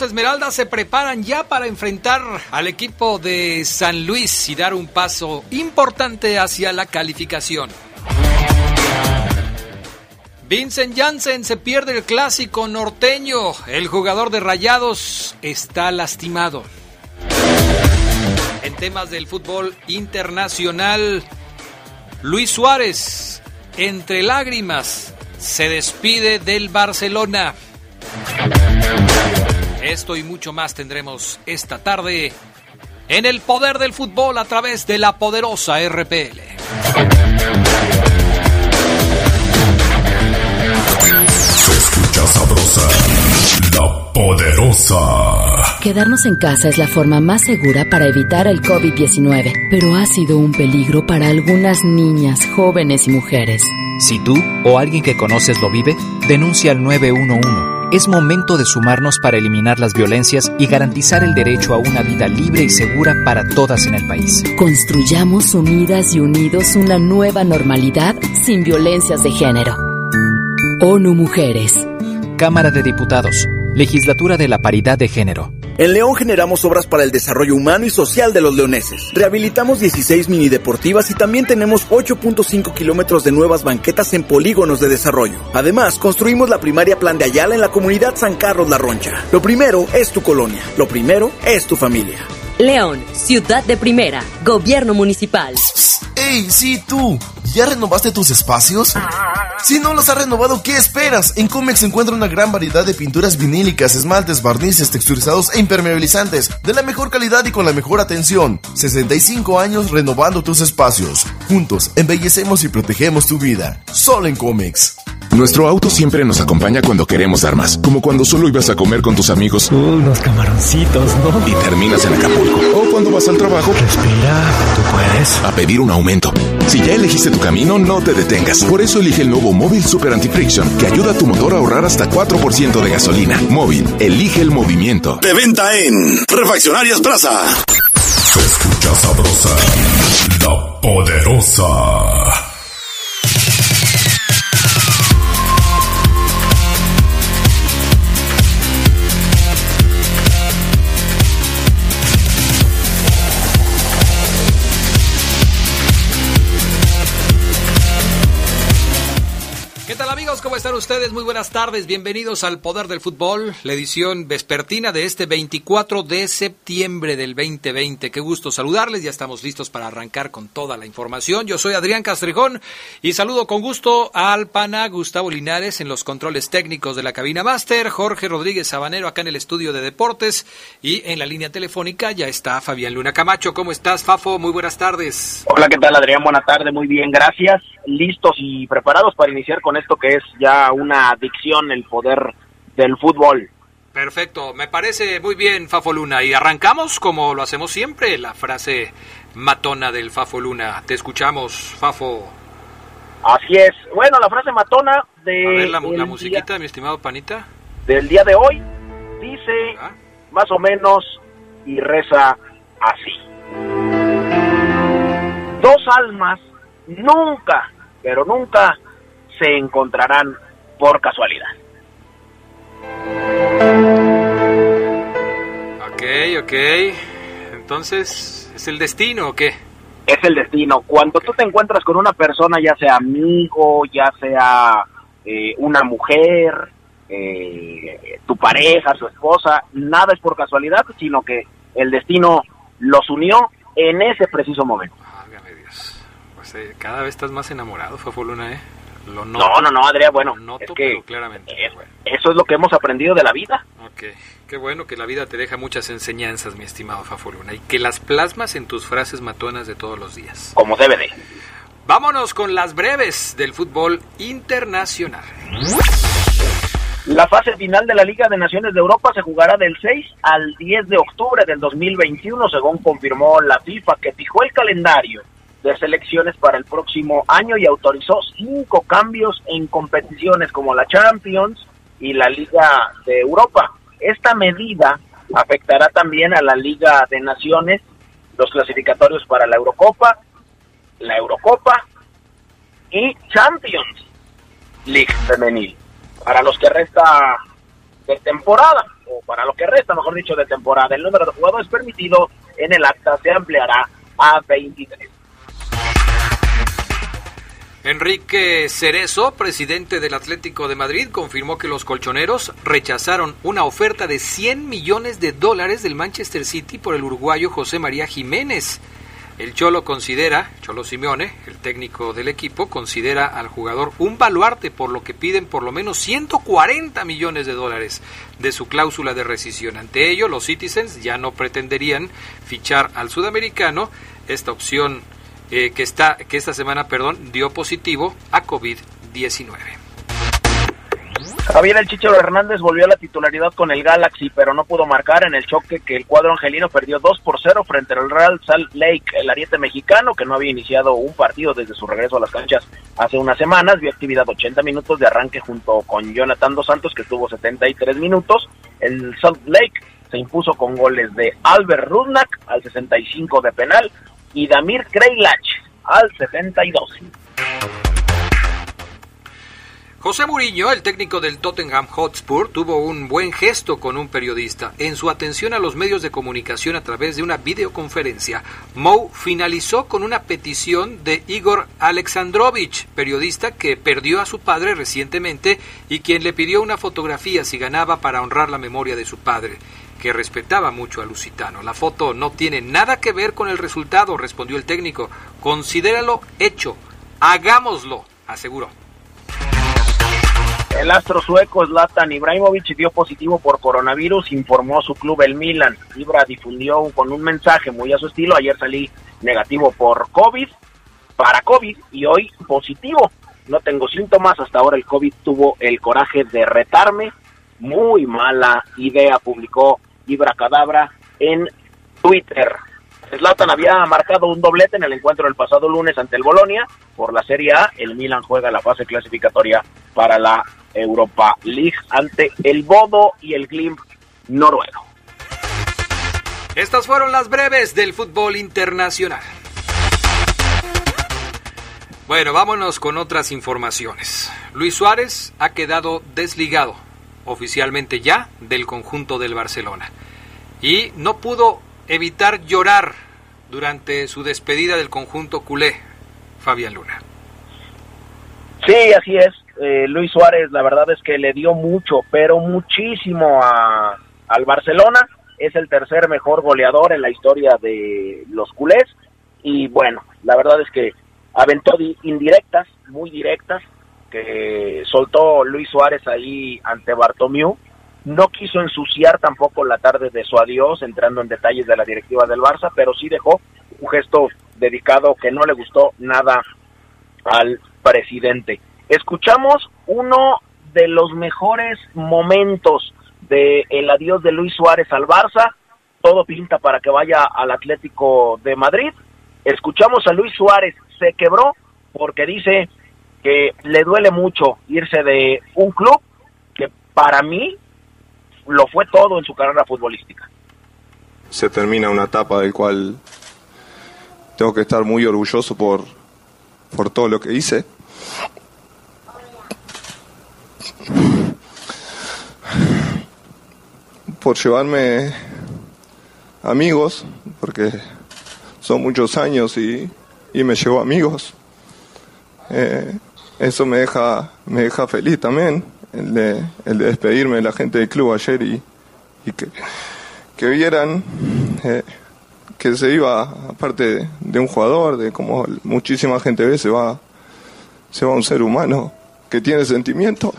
Esmeraldas se preparan ya para enfrentar al equipo de San Luis y dar un paso importante hacia la calificación. Vincent Janssen se pierde el clásico norteño. El jugador de Rayados está lastimado. En temas del fútbol internacional, Luis Suárez, entre lágrimas, se despide del Barcelona. Esto y mucho más tendremos esta tarde en el poder del fútbol a través de la poderosa RPL. Se escucha sabrosa, la poderosa. Quedarnos en casa es la forma más segura para evitar el COVID-19, pero ha sido un peligro para algunas niñas, jóvenes y mujeres. Si tú o alguien que conoces lo vive, denuncia al 911 es momento de sumarnos para eliminar las violencias y garantizar el derecho a una vida libre y segura para todas en el país. Construyamos unidas y unidos una nueva normalidad sin violencias de género. ONU Mujeres. Cámara de Diputados. Legislatura de la Paridad de Género. En León generamos obras para el desarrollo humano y social de los leoneses. Rehabilitamos 16 mini deportivas y también tenemos 8.5 kilómetros de nuevas banquetas en polígonos de desarrollo. Además, construimos la primaria Plan de Ayala en la comunidad San Carlos La Roncha. Lo primero es tu colonia. Lo primero es tu familia. León, ciudad de primera, gobierno municipal. ¡Ey, sí tú! ¿Ya renovaste tus espacios? Si no los has renovado, ¿qué esperas? En Comex se encuentra una gran variedad de pinturas vinílicas, esmaltes, barnices, texturizados e impermeabilizantes, de la mejor calidad y con la mejor atención. 65 años renovando tus espacios. Juntos, embellecemos y protegemos tu vida. Solo en Comex. Nuestro auto siempre nos acompaña cuando queremos dar más, como cuando solo ibas a comer con tus amigos. unos camaroncitos, ¿no? Y terminas en Acapulco. O cuando vas al trabajo. Respira, tú puedes. A pedir un aumento. Si ya elegiste tu camino, no te detengas. Por eso elige el nuevo Móvil Super Anti-Friction, que ayuda a tu motor a ahorrar hasta 4% de gasolina. Móvil, elige el movimiento. De venta en Refaccionarias Plaza. Se escucha sabrosa, la poderosa. ¿Cómo están ustedes? Muy buenas tardes, bienvenidos al Poder del Fútbol, la edición vespertina de este 24 de septiembre del 2020. Qué gusto saludarles, ya estamos listos para arrancar con toda la información. Yo soy Adrián Castrejón y saludo con gusto al pana Gustavo Linares en los controles técnicos de la cabina máster, Jorge Rodríguez Sabanero acá en el estudio de deportes y en la línea telefónica ya está Fabián Luna Camacho. ¿Cómo estás, Fafo? Muy buenas tardes. Hola, ¿qué tal, Adrián? Buenas tardes, muy bien, gracias. Listos y preparados para iniciar con esto que es ya una adicción el poder del fútbol. Perfecto, me parece muy bien Fafo Luna y arrancamos como lo hacemos siempre, la frase matona del Fafo Luna. Te escuchamos, Fafo. Así es. Bueno, la frase matona de... A ver la, musiquita, mi estimado Panita. Del día de hoy dice ah. más o menos y reza así. Dos almas nunca, pero nunca se encontrarán por casualidad. Ok, ok. Entonces, ¿es el destino o qué? Es el destino. Cuando tú te encuentras con una persona, ya sea amigo, ya sea eh, una mujer, eh, tu pareja, su esposa, nada es por casualidad, sino que el destino los unió en ese preciso momento. Dios. Pues eh, cada vez estás más enamorado, Fafo Luna, ¿eh? No, no, no, Adrián, bueno, es que claramente, eso es lo que hemos aprendido de la vida. Ok, qué bueno que la vida te deja muchas enseñanzas, mi estimado Fafoluna, y que las plasmas en tus frases matonas de todos los días. Como debe de. Vámonos con las breves del fútbol internacional. La fase final de la Liga de Naciones de Europa se jugará del 6 al 10 de octubre del 2021, según confirmó la FIFA, que fijó el calendario de selecciones para el próximo año y autorizó cinco cambios en competiciones como la Champions y la Liga de Europa. Esta medida afectará también a la Liga de Naciones, los clasificatorios para la Eurocopa, la Eurocopa y Champions League femenil para los que resta de temporada, o para lo que resta, mejor dicho, de temporada. El número de jugadores permitido en el acta se ampliará a 23. Enrique Cerezo, presidente del Atlético de Madrid, confirmó que los colchoneros rechazaron una oferta de 100 millones de dólares del Manchester City por el uruguayo José María Jiménez. El Cholo considera, Cholo Simeone, el técnico del equipo, considera al jugador un baluarte por lo que piden por lo menos 140 millones de dólares de su cláusula de rescisión. Ante ello, los Citizens ya no pretenderían fichar al sudamericano. Esta opción que, está, que esta semana perdón, dio positivo a COVID-19. Javier El Chichero Hernández volvió a la titularidad con el Galaxy, pero no pudo marcar en el choque que el cuadro angelino perdió 2 por 0 frente al Real Salt Lake. El ariete mexicano, que no había iniciado un partido desde su regreso a las canchas hace unas semanas, vio actividad 80 minutos de arranque junto con Jonathan Dos Santos, que estuvo 73 minutos. El Salt Lake se impuso con goles de Albert Rudnak al 65 de penal y Damir Kreilach al 72. José Mourinho, el técnico del Tottenham Hotspur, tuvo un buen gesto con un periodista. En su atención a los medios de comunicación a través de una videoconferencia, Mou finalizó con una petición de Igor Alexandrovich, periodista que perdió a su padre recientemente y quien le pidió una fotografía si ganaba para honrar la memoria de su padre que respetaba mucho a Lusitano. La foto no tiene nada que ver con el resultado, respondió el técnico. Considéralo hecho. Hagámoslo, aseguró. El astro sueco Zlatan Ibrahimovic dio positivo por coronavirus, informó su club el Milan. Ibra difundió con un mensaje muy a su estilo. Ayer salí negativo por COVID, para COVID, y hoy positivo. No tengo síntomas, hasta ahora el COVID tuvo el coraje de retarme. Muy mala idea, publicó Ibra Cadabra en Twitter. Zlatan había marcado un doblete en el encuentro del pasado lunes ante el Bolonia. Por la Serie A, el Milan juega la fase clasificatoria para la Europa League ante el Bodo y el Glimp noruego. Estas fueron las breves del fútbol internacional. Bueno, vámonos con otras informaciones. Luis Suárez ha quedado desligado oficialmente ya del conjunto del Barcelona y no pudo evitar llorar durante su despedida del conjunto culé, Fabián Luna. Sí, así es. Eh, Luis Suárez, la verdad es que le dio mucho, pero muchísimo a, al Barcelona. Es el tercer mejor goleador en la historia de los culés. Y bueno, la verdad es que aventó indirectas, muy directas, que soltó Luis Suárez ahí ante Bartomeu. No quiso ensuciar tampoco la tarde de su adiós, entrando en detalles de la directiva del Barça, pero sí dejó un gesto dedicado que no le gustó nada al presidente. Escuchamos uno de los mejores momentos de el adiós de Luis Suárez al Barça. Todo pinta para que vaya al Atlético de Madrid. Escuchamos a Luis Suárez, se quebró porque dice que le duele mucho irse de un club que para mí lo fue todo en su carrera futbolística. Se termina una etapa del cual tengo que estar muy orgulloso por, por todo lo que hice. Por llevarme amigos, porque son muchos años y, y me llevo amigos. Eh, eso me deja, me deja feliz también, el de, el de despedirme de la gente del club ayer y, y que, que vieran eh, que se iba, aparte de, un jugador, de como muchísima gente ve, se va, se va un ser humano que tiene sentimiento.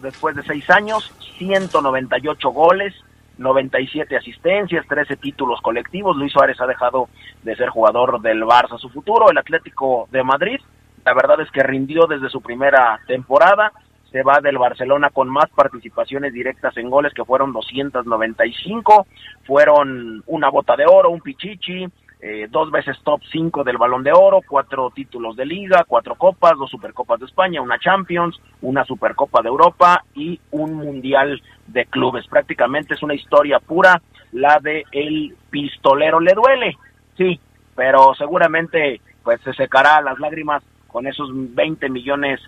Después de seis años, 198 goles, 97 asistencias, 13 títulos colectivos. Luis Suárez ha dejado de ser jugador del Barça. Su futuro, el Atlético de Madrid, la verdad es que rindió desde su primera temporada, se va del Barcelona con más participaciones directas en goles que fueron 295, fueron una bota de oro, un pichichi, eh, dos veces top 5 del balón de oro, cuatro títulos de liga, cuatro copas, dos supercopas de España, una Champions, una supercopa de Europa y un mundial de clubes. Prácticamente es una historia pura la de el pistolero. Le duele, sí, pero seguramente pues se secará las lágrimas con esos 20 millones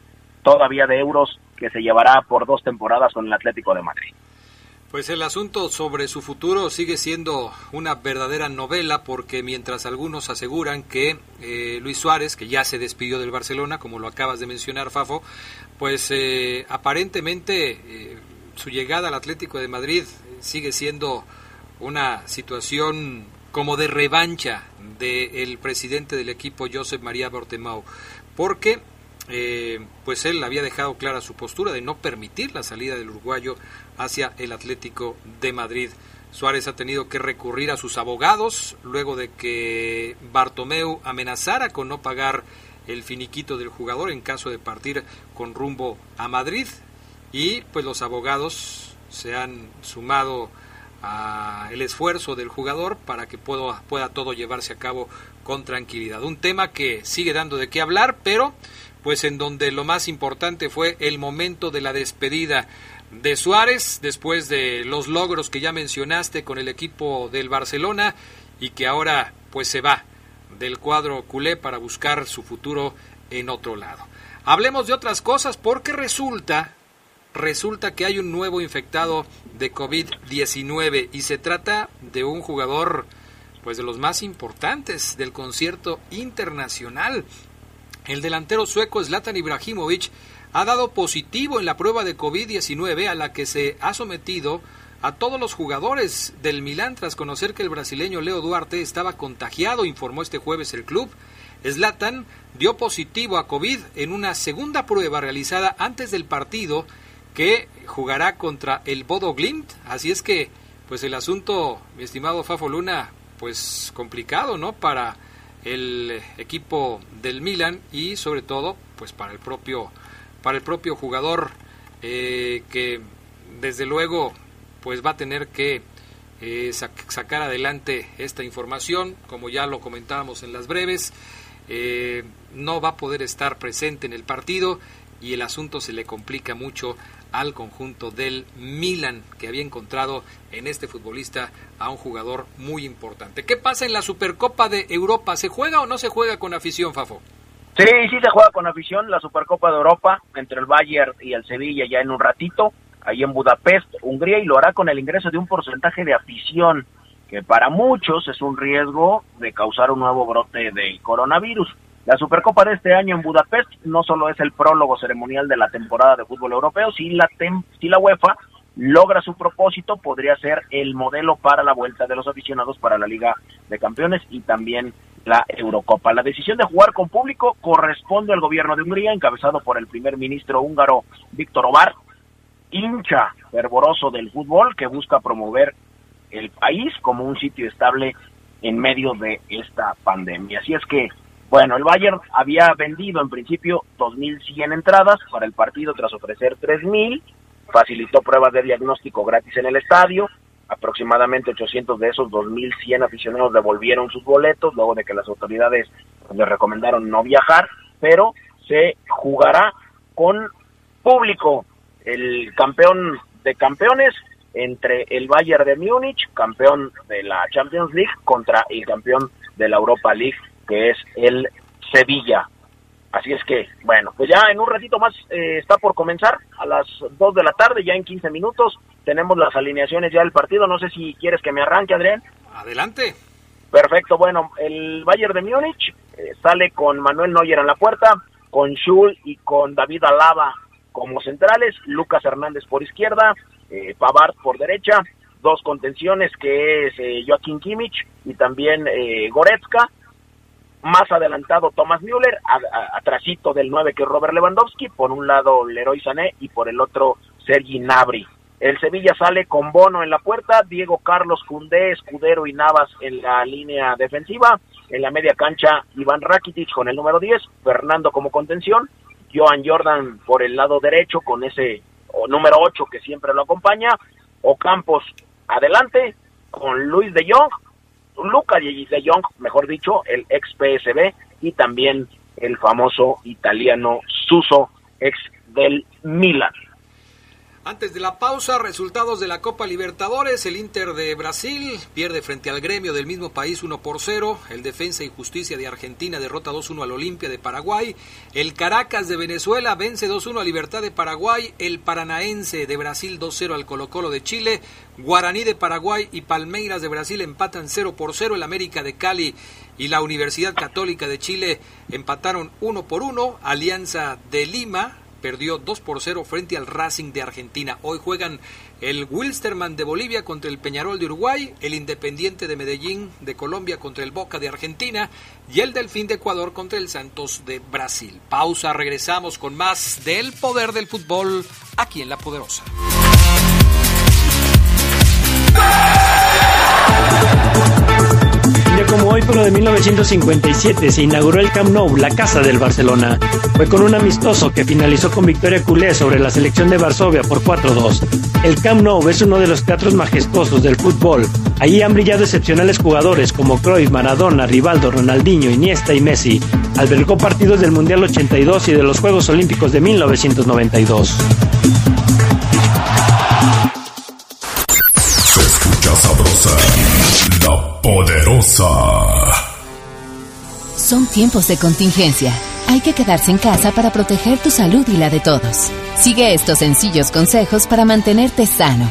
todavía de euros que se llevará por dos temporadas con el Atlético de Madrid. Pues el asunto sobre su futuro sigue siendo una verdadera novela porque mientras algunos aseguran que eh, Luis Suárez, que ya se despidió del Barcelona, como lo acabas de mencionar, Fafo, pues eh, aparentemente eh, su llegada al Atlético de Madrid sigue siendo una situación como de revancha del presidente del equipo, Josep María Bortemau, porque eh, pues él había dejado clara su postura de no permitir la salida del uruguayo hacia el Atlético de Madrid. Suárez ha tenido que recurrir a sus abogados luego de que Bartomeu amenazara con no pagar el finiquito del jugador en caso de partir con rumbo a Madrid y pues los abogados se han sumado a el esfuerzo del jugador para que pueda, pueda todo llevarse a cabo con tranquilidad. Un tema que sigue dando de qué hablar, pero pues en donde lo más importante fue el momento de la despedida de Suárez después de los logros que ya mencionaste con el equipo del Barcelona y que ahora pues se va del cuadro culé para buscar su futuro en otro lado. Hablemos de otras cosas porque resulta resulta que hay un nuevo infectado de COVID-19 y se trata de un jugador pues de los más importantes del concierto internacional. El delantero sueco Zlatan Ibrahimovic ha dado positivo en la prueba de COVID-19 a la que se ha sometido a todos los jugadores del Milán tras conocer que el brasileño Leo Duarte estaba contagiado, informó este jueves el club. Zlatan dio positivo a COVID en una segunda prueba realizada antes del partido que jugará contra el Bodo Glimt, así es que pues el asunto, mi estimado Fafo Luna, pues complicado, ¿no? Para el equipo del Milan y sobre todo pues para el propio para el propio jugador eh, que desde luego pues va a tener que eh, sacar adelante esta información. Como ya lo comentábamos en las breves eh, no va a poder estar presente en el partido y el asunto se le complica mucho al conjunto del Milan, que había encontrado en este futbolista a un jugador muy importante. ¿Qué pasa en la Supercopa de Europa? ¿Se juega o no se juega con afición, Fafo? Sí, sí se juega con afición la Supercopa de Europa entre el Bayern y el Sevilla ya en un ratito, ahí en Budapest, Hungría, y lo hará con el ingreso de un porcentaje de afición, que para muchos es un riesgo de causar un nuevo brote de coronavirus. La Supercopa de este año en Budapest no solo es el prólogo ceremonial de la temporada de fútbol europeo, si la, si la UEFA logra su propósito, podría ser el modelo para la vuelta de los aficionados para la Liga de Campeones y también la Eurocopa. La decisión de jugar con público corresponde al gobierno de Hungría, encabezado por el primer ministro húngaro Víctor Obar, hincha fervoroso del fútbol que busca promover el país como un sitio estable en medio de esta pandemia. Así es que bueno, el Bayern había vendido en principio 2.100 entradas para el partido tras ofrecer 3.000, facilitó pruebas de diagnóstico gratis en el estadio, aproximadamente 800 de esos 2.100 aficionados devolvieron sus boletos luego de que las autoridades les recomendaron no viajar, pero se jugará con público. El campeón de campeones entre el Bayern de Múnich, campeón de la Champions League, contra el campeón de la Europa League que es el Sevilla. Así es que, bueno, pues ya en un ratito más eh, está por comenzar, a las 2 de la tarde, ya en 15 minutos, tenemos las alineaciones ya del partido. No sé si quieres que me arranque, Adrián. Adelante. Perfecto, bueno, el Bayern de Múnich eh, sale con Manuel Neuer en la puerta, con Schul y con David Alaba como centrales, Lucas Hernández por izquierda, eh, Pavard por derecha, dos contenciones que es eh, Joaquín Kimmich y también Goretzka, más adelantado Thomas Müller, atrasito del 9 que Robert Lewandowski, por un lado Leroy Sané y por el otro Sergi Nabri. El Sevilla sale con Bono en la puerta, Diego Carlos Cundé, Escudero y Navas en la línea defensiva. En la media cancha, Iván Rakitic con el número 10, Fernando como contención, Joan Jordan por el lado derecho con ese número 8 que siempre lo acompaña, Ocampos adelante con Luis de Jong, Luca de Jong, mejor dicho, el ex PSB y también el famoso italiano Suso, ex del Milan. Antes de la pausa, resultados de la Copa Libertadores. El Inter de Brasil pierde frente al gremio del mismo país 1 por 0. El Defensa y Justicia de Argentina derrota 2-1 al Olimpia de Paraguay. El Caracas de Venezuela vence 2-1 a Libertad de Paraguay. El Paranaense de Brasil 2-0 al Colo Colo de Chile. Guaraní de Paraguay y Palmeiras de Brasil empatan 0 por 0. El América de Cali y la Universidad Católica de Chile empataron 1 por 1. Alianza de Lima perdió 2 por 0 frente al Racing de Argentina. Hoy juegan el Wilstermann de Bolivia contra el Peñarol de Uruguay, el Independiente de Medellín de Colombia contra el Boca de Argentina y el Delfín de Ecuador contra el Santos de Brasil. Pausa, regresamos con más del poder del fútbol aquí en La Poderosa hoy, pero de 1957, se inauguró el Camp Nou, la casa del Barcelona. Fue con un amistoso que finalizó con victoria culé sobre la selección de Varsovia por 4-2. El Camp Nou es uno de los teatros majestuosos del fútbol. Allí han brillado excepcionales jugadores como Cruyff, Maradona, Rivaldo, Ronaldinho, Iniesta y Messi. Albergó partidos del Mundial 82 y de los Juegos Olímpicos de 1992. Poderosa. Son tiempos de contingencia. Hay que quedarse en casa para proteger tu salud y la de todos. Sigue estos sencillos consejos para mantenerte sano.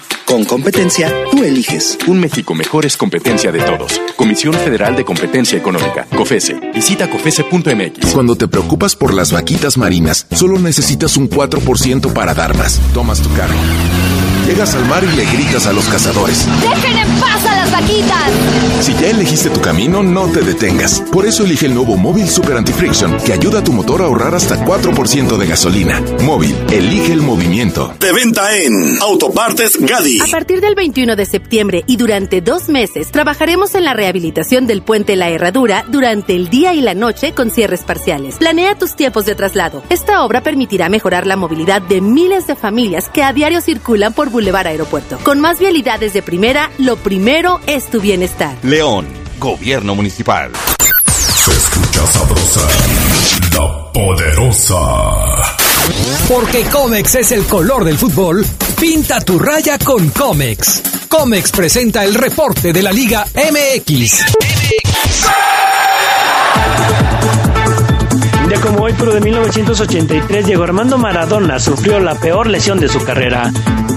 Con competencia, tú eliges. Un México mejor es competencia de todos. Comisión Federal de Competencia Económica, COFESE. Visita COFESE.mx. Cuando te preocupas por las vaquitas marinas, solo necesitas un 4% para dar más. Tomas tu cargo. Llegas al mar y le gritas a los cazadores. ¡Dejen en paz a las vaquitas! Si ya elegiste tu camino, no te detengas. Por eso elige el nuevo Móvil Super Anti-Friction, que ayuda a tu motor a ahorrar hasta 4% de gasolina. Móvil, elige el movimiento. De venta en Autopartes Gadi. A partir del 21 de septiembre y durante dos meses, trabajaremos en la rehabilitación del puente La Herradura durante el día y la noche con cierres parciales. Planea tus tiempos de traslado. Esta obra permitirá mejorar la movilidad de miles de familias que a diario circulan por Boulevard Aeropuerto. Con más vialidades de primera, lo primero es tu bienestar. León, Gobierno Municipal. Se escucha sabrosa, la poderosa. Porque Comex es el color del fútbol, pinta tu raya con Comex. Comex presenta el reporte de la Liga MX. Como hoy, pero de 1983, Diego Armando Maradona sufrió la peor lesión de su carrera.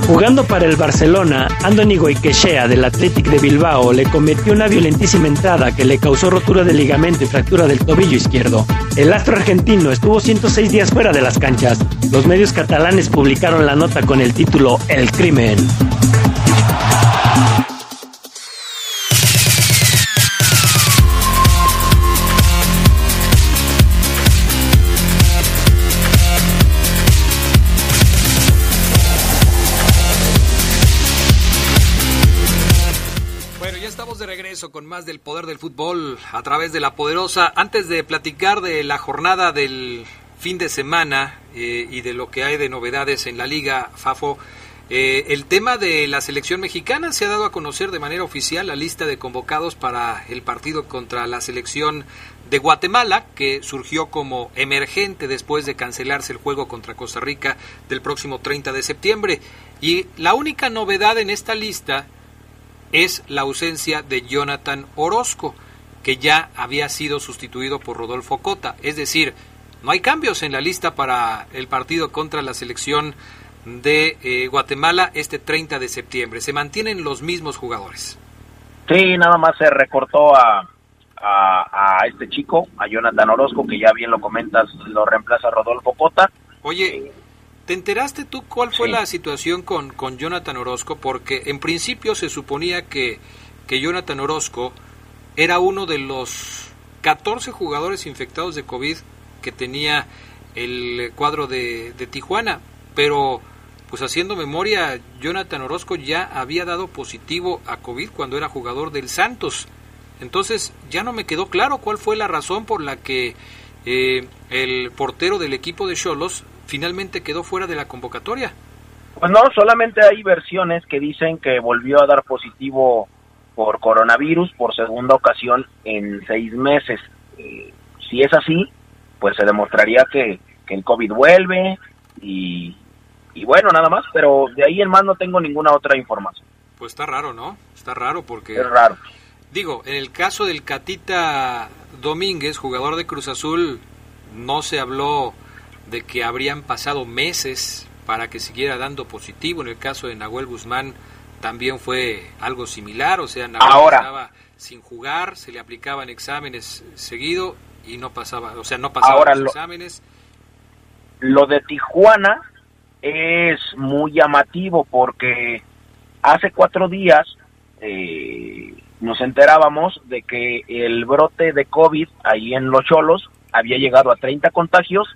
Jugando para el Barcelona, Andoni Goicoechea del Athletic de Bilbao le cometió una violentísima entrada que le causó rotura de ligamento y fractura del tobillo izquierdo. El astro argentino estuvo 106 días fuera de las canchas. Los medios catalanes publicaron la nota con el título El crimen. Con más del poder del fútbol a través de la poderosa. Antes de platicar de la jornada del fin de semana eh, y de lo que hay de novedades en la liga, Fafo, eh, el tema de la selección mexicana se ha dado a conocer de manera oficial la lista de convocados para el partido contra la selección de Guatemala, que surgió como emergente después de cancelarse el juego contra Costa Rica del próximo 30 de septiembre. Y la única novedad en esta lista es la ausencia de Jonathan Orozco, que ya había sido sustituido por Rodolfo Cota. Es decir, no hay cambios en la lista para el partido contra la selección de eh, Guatemala este 30 de septiembre. Se mantienen los mismos jugadores. Sí, nada más se recortó a, a, este chico, a Jonathan Orozco, que ya bien lo comentas, lo reemplaza Rodolfo Cota. Oye, ¿te enteraste tú cuál fue la situación con, con Jonathan Orozco? Porque en principio se suponía que, que Jonathan Orozco era uno de los 14 jugadores infectados de COVID que tenía el cuadro de, de Tijuana, pero pues haciendo memoria, Jonathan Orozco ya había dado positivo a COVID cuando era jugador del Santos. Entonces ya no me quedó claro cuál fue la razón por la que eh, el portero del equipo de Cholos finalmente quedó fuera de la convocatoria. Pues no, solamente hay versiones que dicen que volvió a dar positivo por coronavirus por segunda ocasión en seis meses. Eh, si es así, pues se demostraría que, que el COVID vuelve y, y bueno, nada más, pero de ahí en más no tengo ninguna otra información. Pues está raro, ¿no? Está raro porque... Es raro. Digo, en el caso del Catita Domínguez, jugador de Cruz Azul, no se habló de que habrían pasado meses para que siguiera dando positivo. En el caso de Nahuel Guzmán también fue algo similar, o sea, Nahuel estaba sin jugar, se le aplicaban exámenes seguido y no pasaba, o sea, no pasaba los exámenes. Lo de Tijuana es muy llamativo porque hace cuatro días eh, nos enterábamos de que el brote de COVID ahí en Los Cholos había llegado a 30 contagios,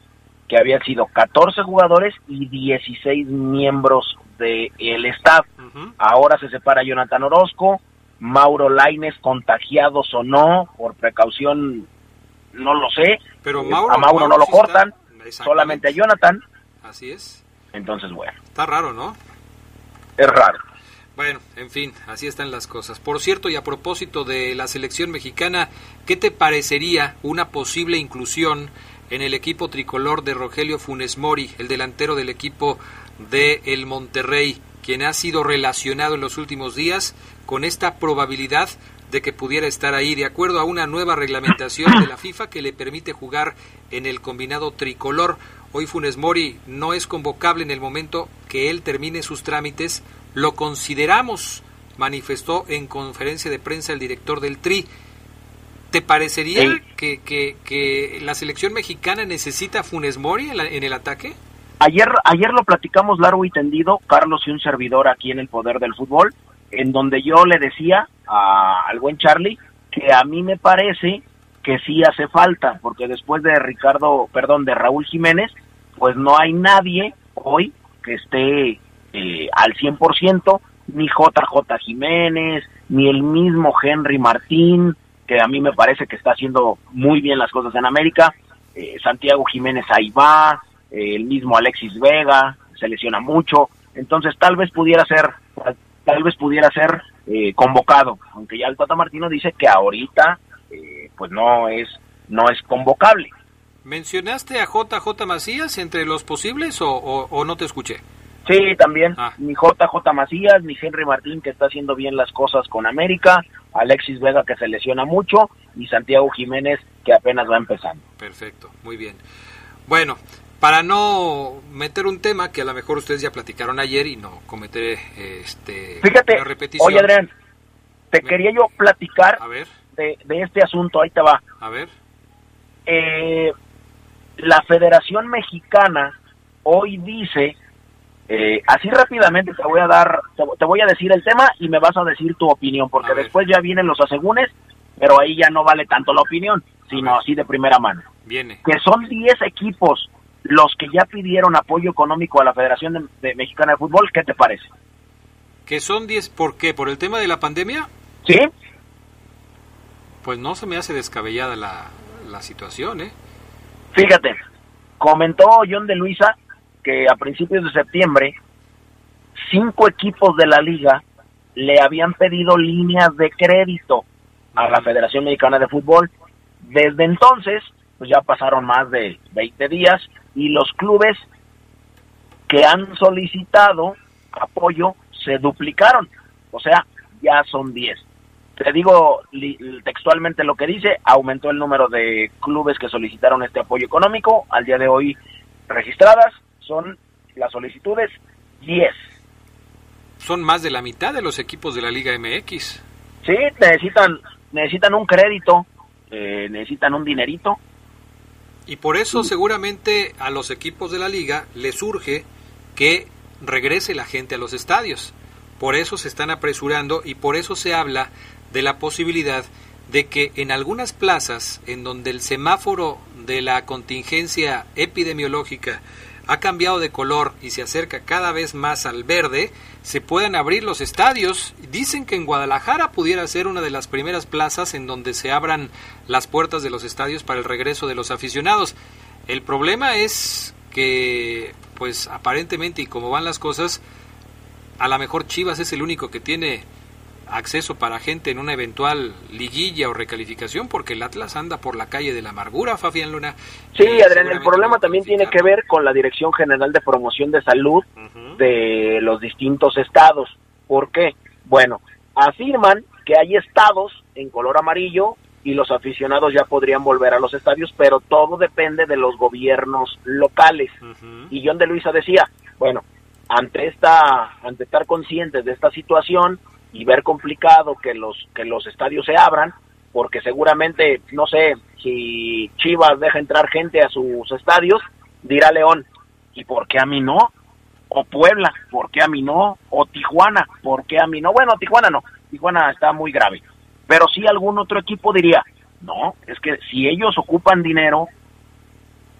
que habían sido 14 jugadores y 16 miembros del el staff. Ahora se separa Jonathan Orozco, Mauro Laines contagiados o no, por precaución no lo sé. Pero eh, a Mauro, no lo cortan, solamente a Jonathan. Así es. Entonces, bueno. Está raro, ¿no? Es raro. Bueno, en fin, así están las cosas. Por cierto, y a propósito de la selección mexicana, ¿qué te parecería una posible inclusión en el equipo tricolor de Rogelio Funes Mori, el delantero del equipo de el Monterrey, quien ha sido relacionado en los últimos días con esta probabilidad de que pudiera estar ahí, de acuerdo a una nueva reglamentación de la FIFA que le permite jugar en el combinado tricolor. Hoy Funes Mori no es convocable en el momento que él termine sus trámites lo consideramos, manifestó en conferencia de prensa el director del TRI. ¿Te parecería que, que, la selección mexicana necesita Funes Mori en, el ataque? Ayer, ayer lo platicamos largo y tendido, Carlos y un servidor aquí en el Poder del Fútbol, en donde yo le decía al buen Charlie que a mí me parece que sí hace falta, porque después de Ricardo, perdón, de Raúl Jiménez, pues no hay nadie hoy que esté eh, al 100%, ni JJ Jiménez, ni el mismo Henry Martín, que a mí me parece que está haciendo muy bien las cosas en América, eh, Santiago Jiménez ahí va, eh, el mismo Alexis Vega, se lesiona mucho, entonces tal vez pudiera ser, tal vez pudiera ser convocado, aunque ya el Tata Martino dice que ahorita pues no es, no es convocable. ¿Mencionaste a JJ Macías entre los posibles o no te escuché? Sí, también. Ah. Ni JJ Macías, ni Henry Martín, que está haciendo bien las cosas con América. Alexis Vega, que se lesiona mucho. Y Santiago Jiménez, que apenas va empezando. Perfecto, muy bien. Bueno, para no meter un tema que a lo mejor ustedes ya platicaron ayer y no cometer este, Fíjate, repetición. Oye, Adrián, te quería yo platicar De, de, este asunto. Ahí te va. A ver. Eh, la Federación Mexicana hoy dice eh, así rápidamente te voy a dar, te, voy a decir el tema y me vas a decir tu opinión, porque después ya vienen los asegúnes, pero ahí ya no vale tanto la opinión, sino así de primera mano. Viene. Que son 10 equipos los que ya pidieron apoyo económico a la Federación de, Mexicana de Fútbol, ¿qué te parece? Que son 10, ¿por qué? ¿Por el tema de la pandemia? Sí. Pues no se me hace descabellada la, la situación, ¿eh? Fíjate, comentó John de Luisa que a principios de septiembre cinco equipos de la liga le habían pedido líneas de crédito a la Federación Mexicana de Fútbol. Desde entonces, pues ya pasaron más de 20 días y los clubes que han solicitado apoyo se duplicaron. O sea, ya son 10. Te digo textualmente lo que dice, aumentó el número de clubes que solicitaron este apoyo económico, al día de hoy registradas son las solicitudes 10. Son más de la mitad de los equipos de la Liga MX. Sí, necesitan, necesitan un crédito, eh, necesitan un dinerito. Y por eso seguramente a los equipos de la liga les urge que regrese la gente a los estadios. Por eso se están apresurando y por eso se habla de la posibilidad de que en algunas plazas en donde el semáforo de la contingencia epidemiológica ha cambiado de color y se acerca cada vez más al verde, se puedan abrir los estadios. Dicen que en Guadalajara pudiera ser una de las primeras plazas en donde se abran las puertas de los estadios para el regreso de los aficionados. El problema es que, pues aparentemente y como van las cosas, a lo mejor Chivas es el único que tiene acceso para gente en una eventual liguilla o recalificación, porque el Atlas anda por la calle de la amargura, Fabián Luna. Sí, Adrián, el problema también tiene que ver con la Dirección General de Promoción de Salud de los distintos estados. ¿Por qué? Bueno, afirman que hay estados en color amarillo y los aficionados ya podrían volver a los estadios, pero todo depende de los gobiernos locales. Y John de Luisa decía, bueno, ante esta, ante estar conscientes de esta situación, y ver complicado que los que los estadios se abran porque seguramente no sé si Chivas deja entrar gente a sus estadios dirá León y por qué a mí no o Puebla por qué a mí no o Tijuana por qué a mí no bueno Tijuana no Tijuana está muy grave pero sí algún otro equipo diría no es que si ellos ocupan dinero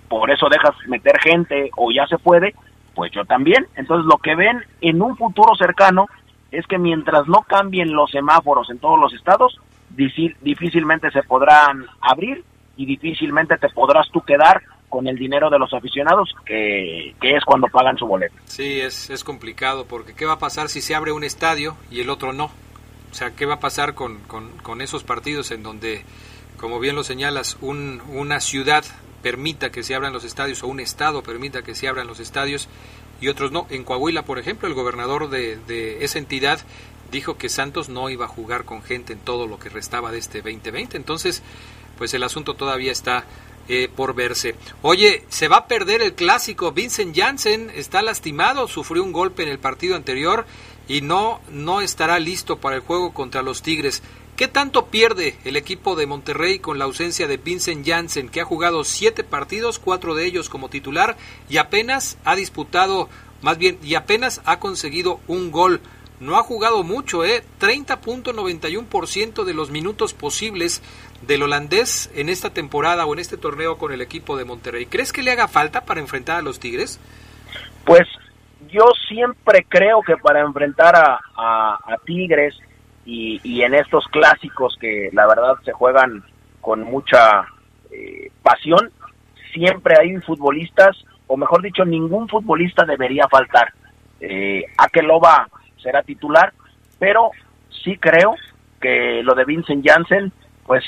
por eso dejas meter gente o ya se puede pues yo también entonces lo que ven en un futuro cercano es que mientras no cambien los semáforos en todos los estados, difícilmente se podrán abrir y difícilmente te podrás tú quedar con el dinero de los aficionados, que, es cuando pagan su boleto. Sí, es, es complicado, porque ¿qué va a pasar si se abre un estadio y el otro no? O sea, ¿qué va a pasar con, con, esos partidos en donde, como bien lo señalas, un, una ciudad permita que se abran los estadios o un estado permita que se abran los estadios y otros no. En Coahuila, por ejemplo, el gobernador de, esa entidad dijo que Santos no iba a jugar con gente en todo lo que restaba de este 2020. Entonces, pues el asunto todavía está eh, por verse. Oye, se va a perder el clásico. Vincent Janssen está lastimado, sufrió un golpe en el partido anterior y no, no estará listo para el juego contra los Tigres. ¿Qué tanto pierde el equipo de Monterrey con la ausencia de Vincent Janssen, que ha jugado siete partidos, cuatro de ellos como titular, y apenas ha disputado, más bien, y apenas ha conseguido un gol? No ha jugado mucho, ¿eh? 30.91% de los minutos posibles del holandés en esta temporada o en este torneo con el equipo de Monterrey. ¿Crees que le haga falta para enfrentar a los Tigres? Pues yo siempre creo que para enfrentar a, a Tigres y, en estos clásicos que la verdad se juegan con mucha eh, pasión, siempre hay futbolistas, o mejor dicho, ningún futbolista debería faltar. Eh, Akeloba será titular, pero sí creo que lo de Vincent Janssen, pues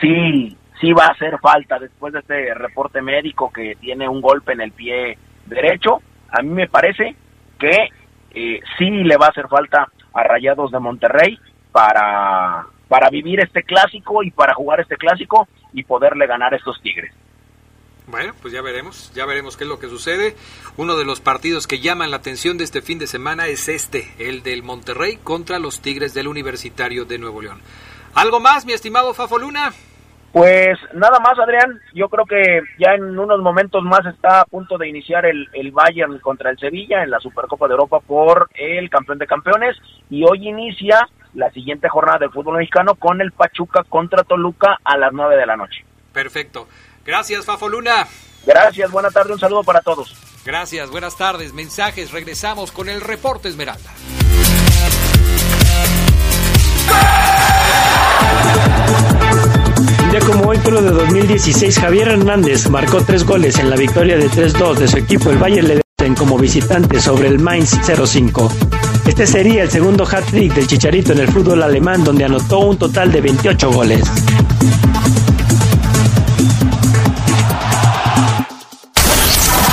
sí, sí va a hacer falta después de este reporte médico que tiene un golpe en el pie derecho. A mí me parece que eh, sí le va a hacer falta a Rayados de Monterrey para, para vivir este clásico y para jugar este clásico y poderle ganar a estos Tigres. Bueno, pues ya veremos, ya veremos qué es lo que sucede. Uno de los partidos que llaman la atención de este fin de semana es este, el del Monterrey contra los Tigres del Universitario de Nuevo León. ¿Algo más, mi estimado Fafo Luna? Pues nada más, Adrián. Yo creo que ya en unos momentos más está a punto de iniciar el, el Bayern contra el Sevilla en la Supercopa de Europa por el campeón de campeones. Y hoy inicia la siguiente jornada del fútbol mexicano con el Pachuca contra Toluca a las 9 de la noche. Perfecto. Gracias, Fafo Luna. Gracias, buena tarde, un saludo para todos. Gracias, buenas tardes. Mensajes, regresamos con el reporte Esmeralda. Ya como hoy, pero de 2016, Javier Hernández marcó tres goles en la victoria de 3-2 de su equipo, el Bayern Leverkusen, como visitante sobre el Mainz 05. Este sería el segundo hat-trick del Chicharito en el fútbol alemán, donde anotó un total de 28 goles.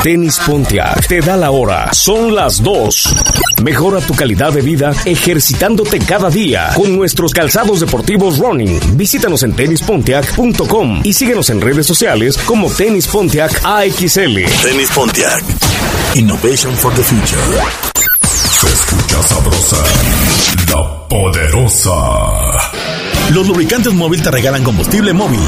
Tenis Pontiac te da la hora. Son las 2. Mejora tu calidad de vida ejercitándote cada día con nuestros calzados deportivos running. Visítanos en tenispontiac.com y síguenos en redes sociales como Tenis Pontiac AXL. Tenis Pontiac. Innovation for the future. Se escucha sabrosa, la poderosa. Los lubricantes móvil te regalan combustible móvil.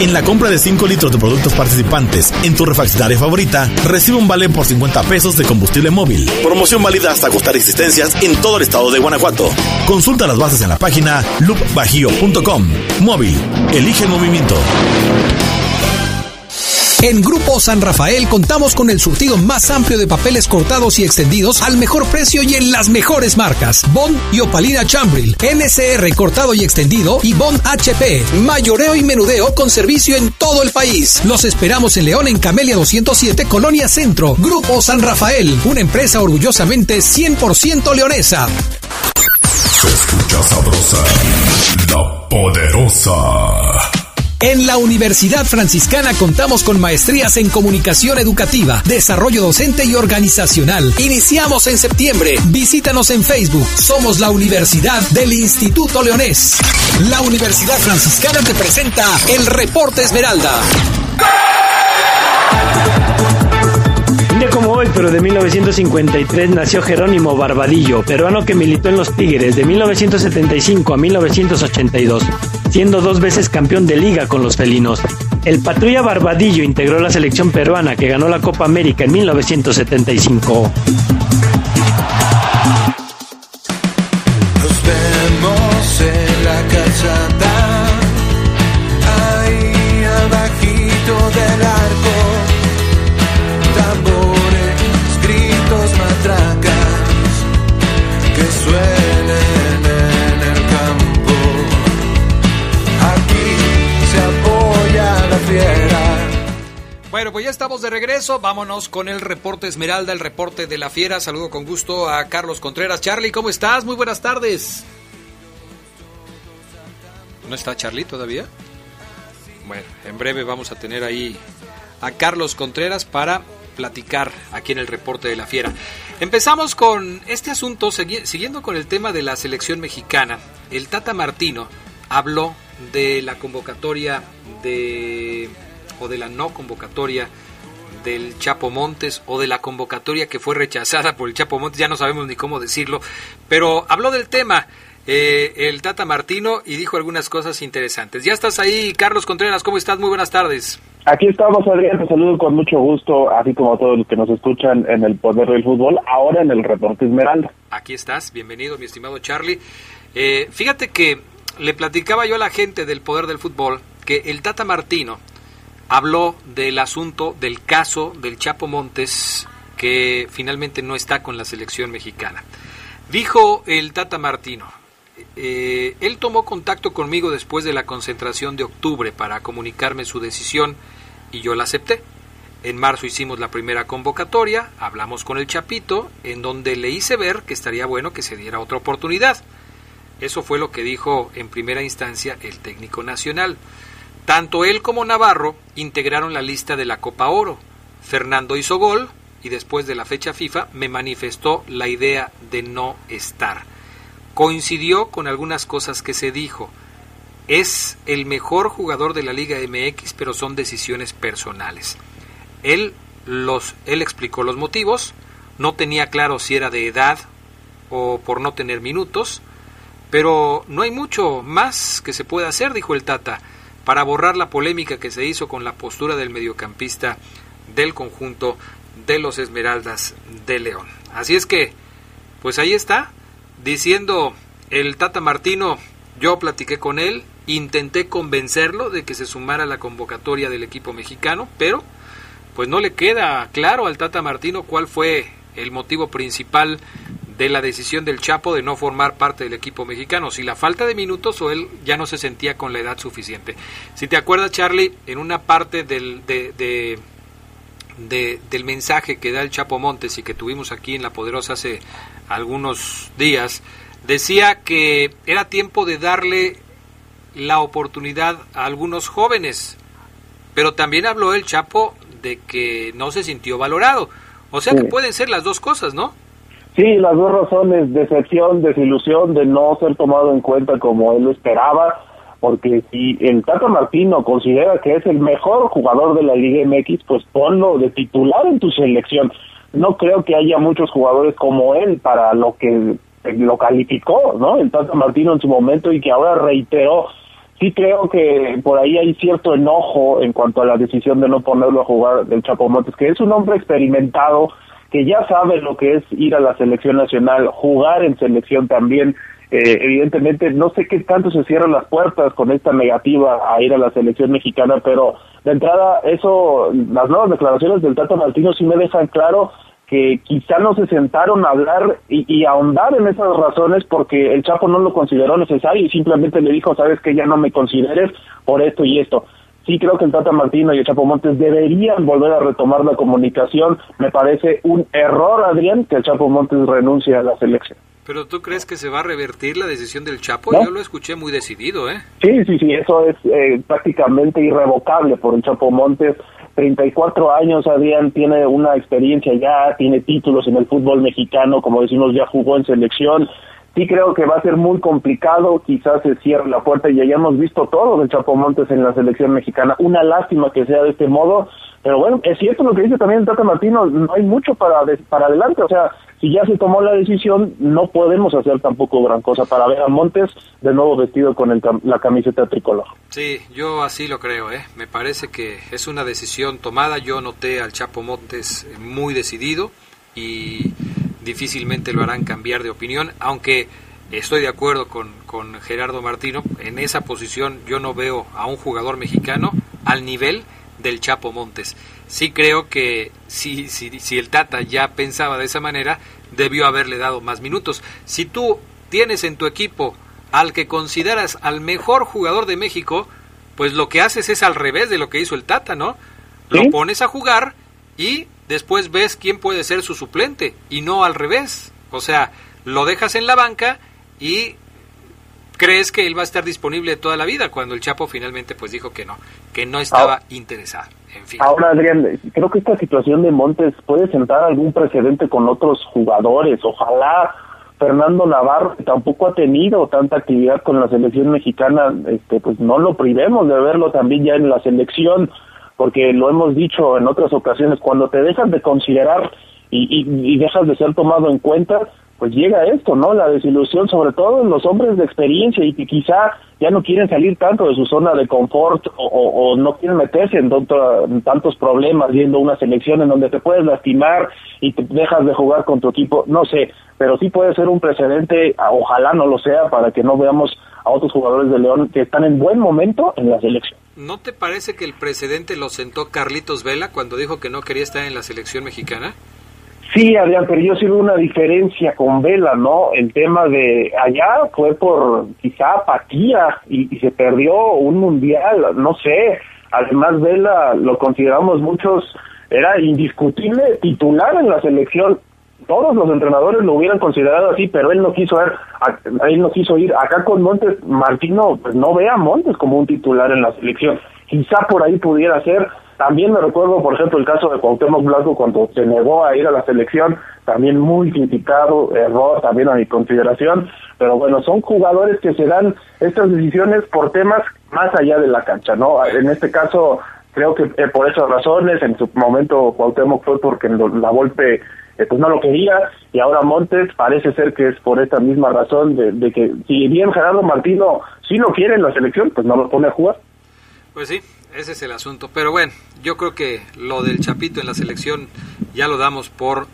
En la compra de 5 litros de productos participantes en tu refaccionaria favorita, recibe un vale por 50 pesos de combustible móvil. Promoción válida hasta costar existencias en todo el estado de Guanajuato. Consulta las bases en la página loopbajío.com. Móvil, elige el movimiento. En Grupo San Rafael contamos con el surtido más amplio de papeles cortados y extendidos al mejor precio y en las mejores marcas. Bond y Opalina Chambril, NSR cortado y extendido y Bond HP, mayoreo y menudeo con servicio en todo el país. Los esperamos en León en Camelia 207, Colonia Centro. Grupo San Rafael, una empresa orgullosamente 100% leonesa. Se escucha sabrosa, la poderosa. En la Universidad Franciscana contamos con maestrías en comunicación educativa, desarrollo docente y organizacional. Iniciamos en septiembre. Visítanos en Facebook. Somos la Universidad del Instituto Leonés. La Universidad Franciscana te presenta el Reporte Esmeralda. Pero de 1953, nació Jerónimo Barbadillo, peruano que militó en los Tigres de 1975 a 1982, siendo dos veces campeón de liga con los felinos. El Patrulla Barbadillo integró la selección peruana que ganó la Copa América en 1975. Bueno, pues ya estamos de regreso. Vámonos con el reporte Esmeralda, el reporte de la Fiera. Saludo con gusto a Carlos Contreras. Charlie, ¿cómo estás? Muy buenas tardes. ¿No está Charlie todavía? Bueno, en breve vamos a tener ahí a Carlos Contreras para platicar aquí en el reporte de la Fiera. Empezamos con este asunto, siguiendo con el tema de la selección mexicana. El Tata Martino habló de la convocatoria de o de la no convocatoria del Chapo Montes o de la convocatoria que fue rechazada por el Chapo Montes, ya no sabemos ni cómo decirlo, pero habló del tema eh, el Tata Martino y dijo algunas cosas interesantes. Ya estás ahí, Carlos Contreras, ¿cómo estás? Muy buenas tardes. Aquí estamos, Adrián, te saludo con mucho gusto, así como a todos los que nos escuchan en el Poder del Fútbol, ahora en el Reporte Esmeralda. Aquí estás, bienvenido mi estimado Charlie. Eh, fíjate que le platicaba yo a la gente del Poder del Fútbol que el Tata Martino habló del asunto, del caso del Chapo Montes, que finalmente no está con la selección mexicana. Dijo el Tata Martino, eh, él tomó contacto conmigo después de la concentración de octubre para comunicarme su decisión y yo la acepté. En marzo hicimos la primera convocatoria, hablamos con el Chapito, en donde le hice ver que estaría bueno que se diera otra oportunidad. Eso fue lo que dijo en primera instancia el técnico nacional. Tanto él como Navarro integraron la lista de la Copa Oro. Fernando hizo gol y después de la fecha FIFA me manifestó la idea de no estar. Coincidió con algunas cosas que se dijo. Es el mejor jugador de la Liga MX, pero son decisiones personales. Él los él explicó los motivos, no tenía claro si era de edad o por no tener minutos, pero no hay mucho más que se pueda hacer, dijo el Tata, para borrar la polémica que se hizo con la postura del mediocampista del conjunto de los Esmeraldas de León. Así es que, pues ahí está, diciendo el Tata Martino, yo platiqué con él, intenté convencerlo de que se sumara a la convocatoria del equipo mexicano, pero pues no le queda claro al Tata Martino cuál fue el motivo principal de la decisión del Chapo de no formar parte del equipo mexicano, si la falta de minutos o él ya no se sentía con la edad suficiente. Si te acuerdas, Charlie, en una parte del, de, de, de, del mensaje que da el Chapo Montes y que tuvimos aquí en La Poderosa hace algunos días, decía que era tiempo de darle la oportunidad a algunos jóvenes, pero también habló el Chapo de que no se sintió valorado. O sea que pueden ser las dos cosas, ¿no? Sí, las dos razones, decepción, desilusión de no ser tomado en cuenta como él esperaba, porque si el Tata Martino considera que es el mejor jugador de la Liga MX, pues ponlo de titular en tu selección. No creo que haya muchos jugadores como él para lo que lo calificó, ¿no? El Tata Martino en su momento y que ahora reiteró. Sí creo que por ahí hay cierto enojo en cuanto a la decisión de no ponerlo a jugar del Chapo Montes, que es un hombre experimentado, que ya sabe lo que es ir a la selección nacional, jugar en selección también. Eh, evidentemente, no sé qué tanto se cierran las puertas con esta negativa a ir a la selección mexicana, pero de entrada, eso, las nuevas declaraciones del Tata Martino sí me dejan claro que quizá no se sentaron a hablar y, y, ahondar en esas razones porque el Chapo no lo consideró necesario y simplemente le dijo, sabes que ya no me consideres por esto y esto sí creo que el Tata Martino y el Chapo Montes deberían volver a retomar la comunicación. Me parece un error, Adrián, que el Chapo Montes renuncie a la selección. Pero tú crees que se va a revertir la decisión del Chapo? Yo lo escuché muy decidido, ¿eh? Sí, sí, sí, eso es eh, prácticamente irrevocable por el Chapo Montes. 34 años, Adrián, tiene una experiencia ya, tiene títulos en el fútbol mexicano, como decimos, ya jugó en selección, sí creo que va a ser muy complicado, quizás se cierre la puerta y ya hayamos visto todo de Chapo Montes en la selección mexicana. Una lástima que sea de este modo, pero bueno, es cierto lo que dice también Tata Martino, no hay mucho para, para adelante, o sea, si ya se tomó la decisión, no podemos hacer tampoco gran cosa para ver a Montes de nuevo vestido con el, la camiseta tricolor. Sí, yo así lo creo, ¿eh? me parece que es una decisión tomada, yo noté al Chapo Montes muy decidido y difícilmente lo harán cambiar de opinión, aunque estoy de acuerdo con, con, Gerardo Martino, en esa posición yo no veo a un jugador mexicano al nivel del Chapo Montes. Sí creo que si, si, si el Tata ya pensaba de esa manera, debió haberle dado más minutos. Si tú tienes en tu equipo al que consideras al mejor jugador de México, pues lo que haces es al revés de lo que hizo el Tata, ¿no? Lo pones a jugar y después ves quién puede ser su suplente y no al revés. O sea, lo dejas en la banca y crees que él va a estar disponible toda la vida cuando el Chapo finalmente pues dijo que no, que no estaba interesado. En fin. Ahora, Adrián, creo que esta situación de Montes puede sentar algún precedente con otros jugadores. Ojalá Fernando Navarro, que tampoco ha tenido tanta actividad con la selección mexicana, este, pues no lo privemos de verlo también ya en la selección porque lo hemos dicho en otras ocasiones, cuando te dejas de considerar y, y, dejas de ser tomado en cuenta, pues llega esto, ¿no? La desilusión, sobre todo en los hombres de experiencia y que quizá ya no quieren salir tanto de su zona de confort o, no quieren meterse en, en, tantos problemas viendo una selección en donde te puedes lastimar y te dejas de jugar con tu equipo, no sé, pero sí puede ser un precedente, ojalá no lo sea, para que no veamos a otros jugadores de León que están en buen momento en la selección. ¿No te parece que el precedente lo sentó Carlitos Vela cuando dijo que no quería estar en la selección mexicana? Sí, Adrián, pero yo sí una diferencia con Vela, ¿no? El tema de allá fue por quizá apatía y, y se perdió un mundial, no sé. Además, Vela lo consideramos muchos, era indiscutible titular en la selección todos los entrenadores lo hubieran considerado así, pero él no quiso ir, él no quiso ir. Acá con Montes, Martino, pues no ve a Montes como un titular en la selección. Quizá por ahí pudiera ser. También me recuerdo, por ejemplo, el caso de Cuauhtémoc Blanco cuando se negó a ir a la selección, también muy criticado, error también a mi consideración, pero bueno, son jugadores que se dan estas decisiones por temas más allá de la cancha, ¿no? En este caso, creo que eh, por esas razones, en su momento Cuauhtémoc fue porque la golpe eh, pues no lo quería y ahora Montes parece ser que es por esta misma razón de, que si bien Gerardo Martino sí lo quiere en la selección, pues no lo pone a jugar. Pues sí, ese es el asunto. Pero bueno, yo creo que lo del Chapito en la selección ya lo damos por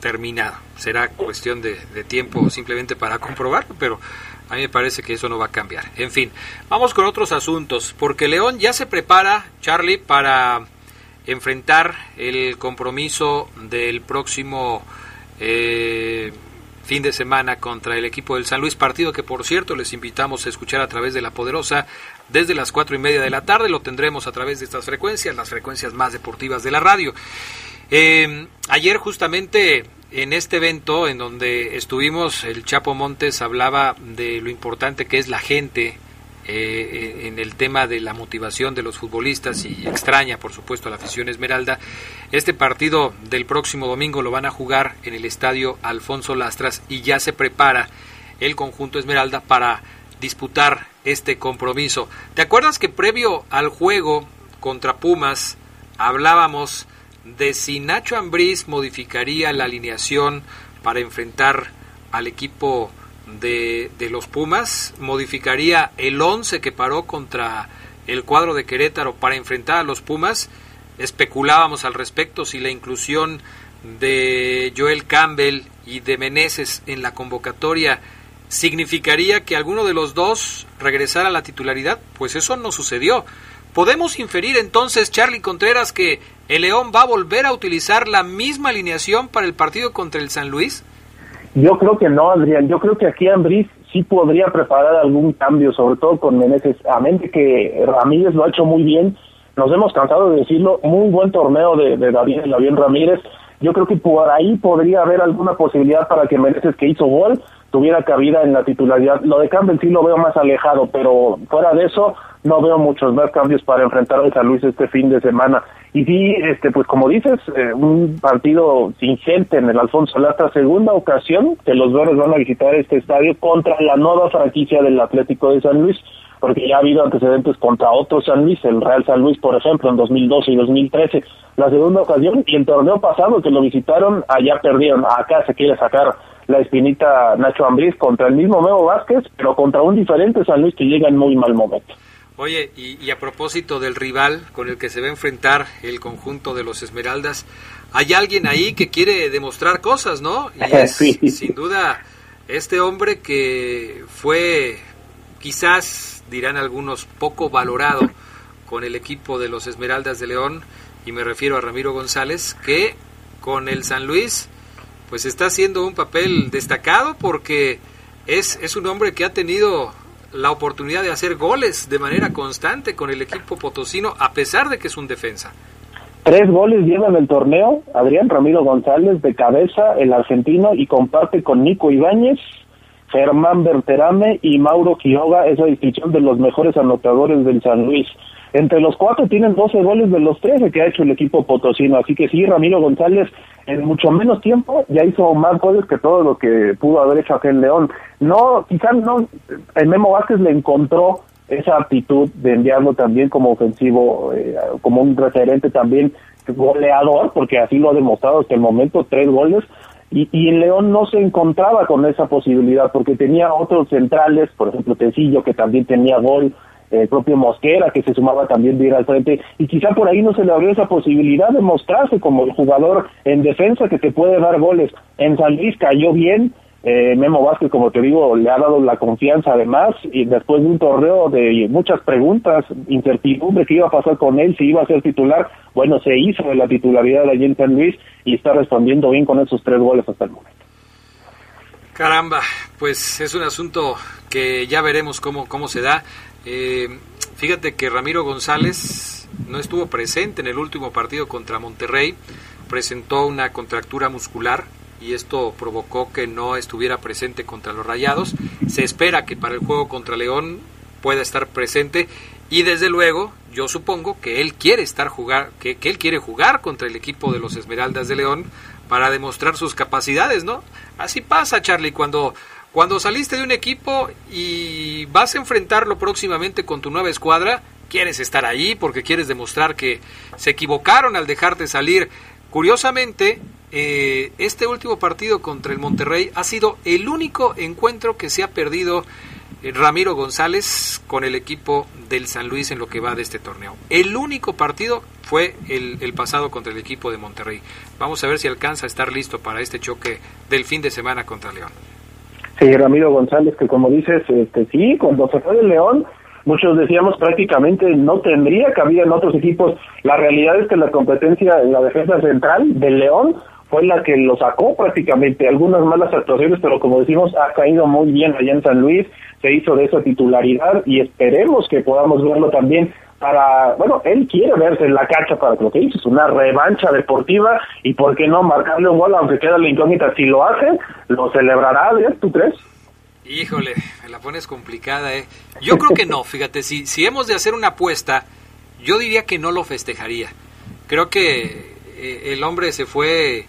terminado. Será cuestión de, tiempo simplemente para comprobarlo, pero a mí me parece que eso no va a cambiar. En fin, vamos con otros asuntos, porque León ya se prepara, Charlie, para enfrentar el compromiso del próximo eh, fin de semana contra el equipo del San Luis, partido que por cierto les invitamos a escuchar a través de la Poderosa desde las cuatro y media de la tarde, lo tendremos a través de estas frecuencias, las frecuencias más deportivas de la radio. Eh, ayer justamente en este evento en donde estuvimos, el Chapo Montes hablaba de lo importante que es la gente eh, en el tema de la motivación de los futbolistas y extraña, por supuesto, a la afición Esmeralda. Este partido del próximo domingo lo van a jugar en el estadio Alfonso Lastras y ya se prepara el conjunto Esmeralda para disputar este compromiso. ¿Te acuerdas que previo al juego contra Pumas hablábamos de si Nacho Ambriz modificaría la alineación para enfrentar al equipo de, de los Pumas, modificaría el 11 que paró contra el cuadro de Querétaro para enfrentar a los Pumas. Especulábamos al respecto si la inclusión de Joel Campbell y de Meneses en la convocatoria significaría que alguno de los dos regresara a la titularidad. Pues eso no sucedió. ¿Podemos inferir entonces, Charlie Contreras, que el León va a volver a utilizar la misma alineación para el partido contra el San Luis? Yo creo que no, Adrián. Yo creo que aquí Ambris sí podría preparar algún cambio, sobre todo con Meneses. A mente que Ramírez lo ha hecho muy bien. Nos hemos cansado de decirlo. Muy buen torneo de, de David, David Ramírez. Yo creo que por ahí podría haber alguna posibilidad para que Meneses, que hizo gol, tuviera cabida en la titularidad. Lo de Campbell sí lo veo más alejado, pero fuera de eso no veo muchos más cambios para enfrentar a San Luis este fin de semana. Y sí, este, pues como dices, eh, un partido sin gente en el Alfonso Lastra, segunda ocasión que los verdes van a visitar este estadio contra la nueva franquicia del Atlético de San Luis, porque ya ha habido antecedentes contra otro San Luis, el Real San Luis, por ejemplo, en 2012 y 2013. La segunda ocasión y el torneo pasado que lo visitaron, allá perdieron. Acá se quiere sacar la espinita Nacho Ambriz contra el mismo Memo Vázquez, pero contra un diferente San Luis que llega en muy mal momento. Oye, y, a propósito del rival con el que se va a enfrentar el conjunto de los Esmeraldas, hay alguien ahí que quiere demostrar cosas, ¿no? Y es, sin duda, este hombre que fue, quizás, dirán algunos, poco valorado con el equipo de los Esmeraldas de León, y me refiero a Ramiro González, que con el San Luis, pues está haciendo un papel destacado porque es, es un hombre que ha tenido la oportunidad de hacer goles de manera constante con el equipo potosino, a pesar de que es un defensa. Tres goles lleva en el torneo Adrián Ramiro González de cabeza, el argentino, y comparte con Nico Ibáñez, Germán Berterame y Mauro Quiroga esa distinción de los mejores anotadores del San Luis. Entre los cuatro tienen 12 goles de los 13 que ha hecho el equipo potosino, así que sí, Ramiro González en mucho menos tiempo ya hizo más goles que todo lo que pudo haber hecho aquel León. No, quizás no, el Memo Vázquez le encontró esa actitud de enviarlo también como ofensivo, eh, como un referente también goleador, porque así lo ha demostrado hasta el momento, tres goles, y, y en León no se encontraba con esa posibilidad, porque tenía otros centrales, por ejemplo Tecillo, que también tenía gol, el propio Mosquera, que se sumaba también de ir al frente, y quizá por ahí no se le abrió esa posibilidad de mostrarse como el jugador en defensa que te puede dar goles. En San Luis cayó bien, eh, Memo Vázquez, como te digo, le ha dado la confianza además, y después de un torneo de muchas preguntas, incertidumbre, qué iba a pasar con él, si iba a ser titular, bueno, se hizo de la titularidad allí en San Luis y está respondiendo bien con esos tres goles hasta el momento. Caramba, pues es un asunto que ya veremos cómo, cómo se da. Eh, fíjate que Ramiro González no estuvo presente en el último partido contra Monterrey, presentó una contractura muscular y esto provocó que no estuviera presente contra los Rayados. Se espera que para el juego contra León pueda estar presente y desde luego yo supongo que él quiere estar jugar, que, que él quiere jugar contra el equipo de los Esmeraldas de León para demostrar sus capacidades, ¿no? Así pasa, Charlie, cuando cuando saliste de un equipo y vas a enfrentarlo próximamente con tu nueva escuadra, quieres estar ahí porque quieres demostrar que se equivocaron al dejarte salir. Curiosamente, eh, este último partido contra el Monterrey ha sido el único encuentro que se ha perdido eh, Ramiro González con el equipo del San Luis en lo que va de este torneo. El único partido fue el, el, pasado contra el equipo de Monterrey. Vamos a ver si alcanza a estar listo para este choque del fin de semana contra León. Sí, Ramiro González, que como dices, este, sí, cuando se fue del León, muchos decíamos prácticamente no tendría cabida en otros equipos. La realidad es que la competencia en la defensa central del León fue la que lo sacó prácticamente. Algunas malas actuaciones, pero como decimos, ha caído muy bien allá en San Luis, se hizo de esa titularidad y esperemos que podamos verlo también para, bueno, él quiere verse en la cancha para lo que dices, una revancha deportiva y por qué no marcarle un gol aunque queda la incógnita. Si lo hace, lo celebrará, ¿tú crees? Híjole, me la pones complicada, ¿eh? Yo creo que no, fíjate, si, si hemos de hacer una apuesta, yo diría que no lo festejaría. Creo que eh, el hombre se fue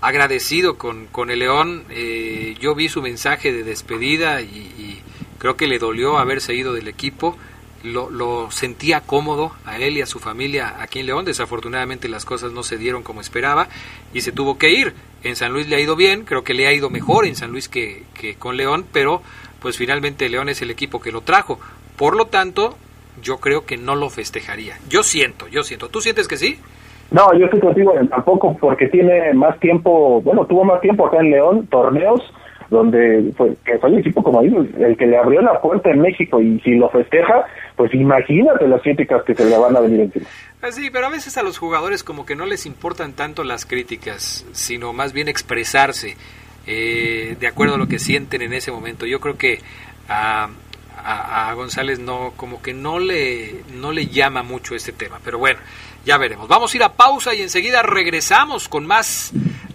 agradecido con, con el León. Eh, yo vi su mensaje de despedida y, y, creo que le dolió haberse ido del equipo. Lo, lo, sentía cómodo a él y a su familia aquí en León. Desafortunadamente las cosas no se dieron como esperaba y se tuvo que ir. En San Luis le ha ido bien, creo que le ha ido mejor en San Luis que, que con León, pero pues finalmente León es el equipo que lo trajo. Por lo tanto, yo creo que no lo festejaría. Yo siento, yo siento. ¿Tú sientes que sí? No, yo estoy contigo tampoco porque tiene más tiempo, bueno, tuvo más tiempo acá en León, torneos, donde fue, que fue el equipo, como el que le abrió la puerta en México y si lo festeja, pues imagínate las críticas que se le van a venir encima. Sí, pero a veces a los jugadores como que no les importan tanto las críticas, sino más bien expresarse eh, de acuerdo a lo que sienten en ese momento. Yo creo que a, a, a González no, como que no le, no le llama mucho este tema, pero bueno. Ya veremos. Vamos a ir a pausa y enseguida regresamos con más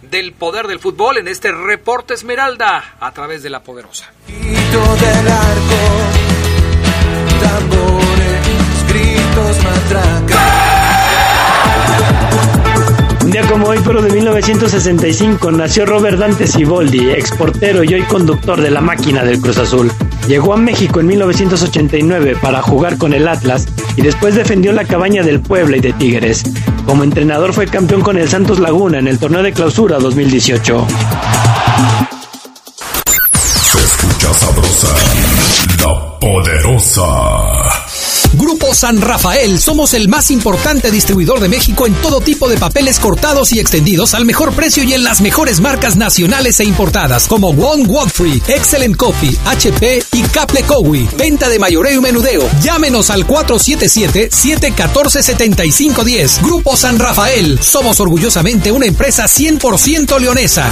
del poder del fútbol en este reporte Esmeralda a través de la poderosa. Del arco, tambores, gritos, Un día como hoy, pero de 1965, nació Robert Dante Siboldi, exportero y hoy conductor de la máquina del Cruz Azul. Llegó a México en 1989 para jugar con el Atlas y después defendió la cabaña del Puebla y de Tigres. Como entrenador fue campeón con el Santos Laguna en el torneo de clausura 2018. Se escucha sabrosa, la poderosa. Grupo San Rafael, somos el más importante distribuidor de México en todo tipo de papeles cortados y extendidos al mejor precio y en las mejores marcas nacionales e importadas como One Walk Excellent Coffee, HP y Caple Cowie. Venta de mayoreo y menudeo. Llámenos al 477-714-7510. Grupo San Rafael, somos orgullosamente una empresa 100% leonesa.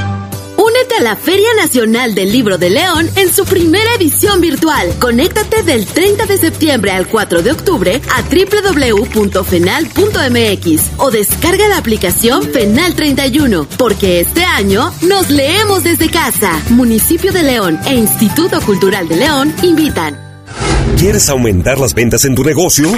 Únete a la Feria Nacional del Libro de León en su primera edición virtual. Conéctate del 30 de septiembre al 4 de octubre a www.fenal.mx o descarga la aplicación Fenal 31, porque este año nos leemos desde casa. Municipio de León e Instituto Cultural de León invitan. ¿Quieres aumentar las ventas en tu negocio?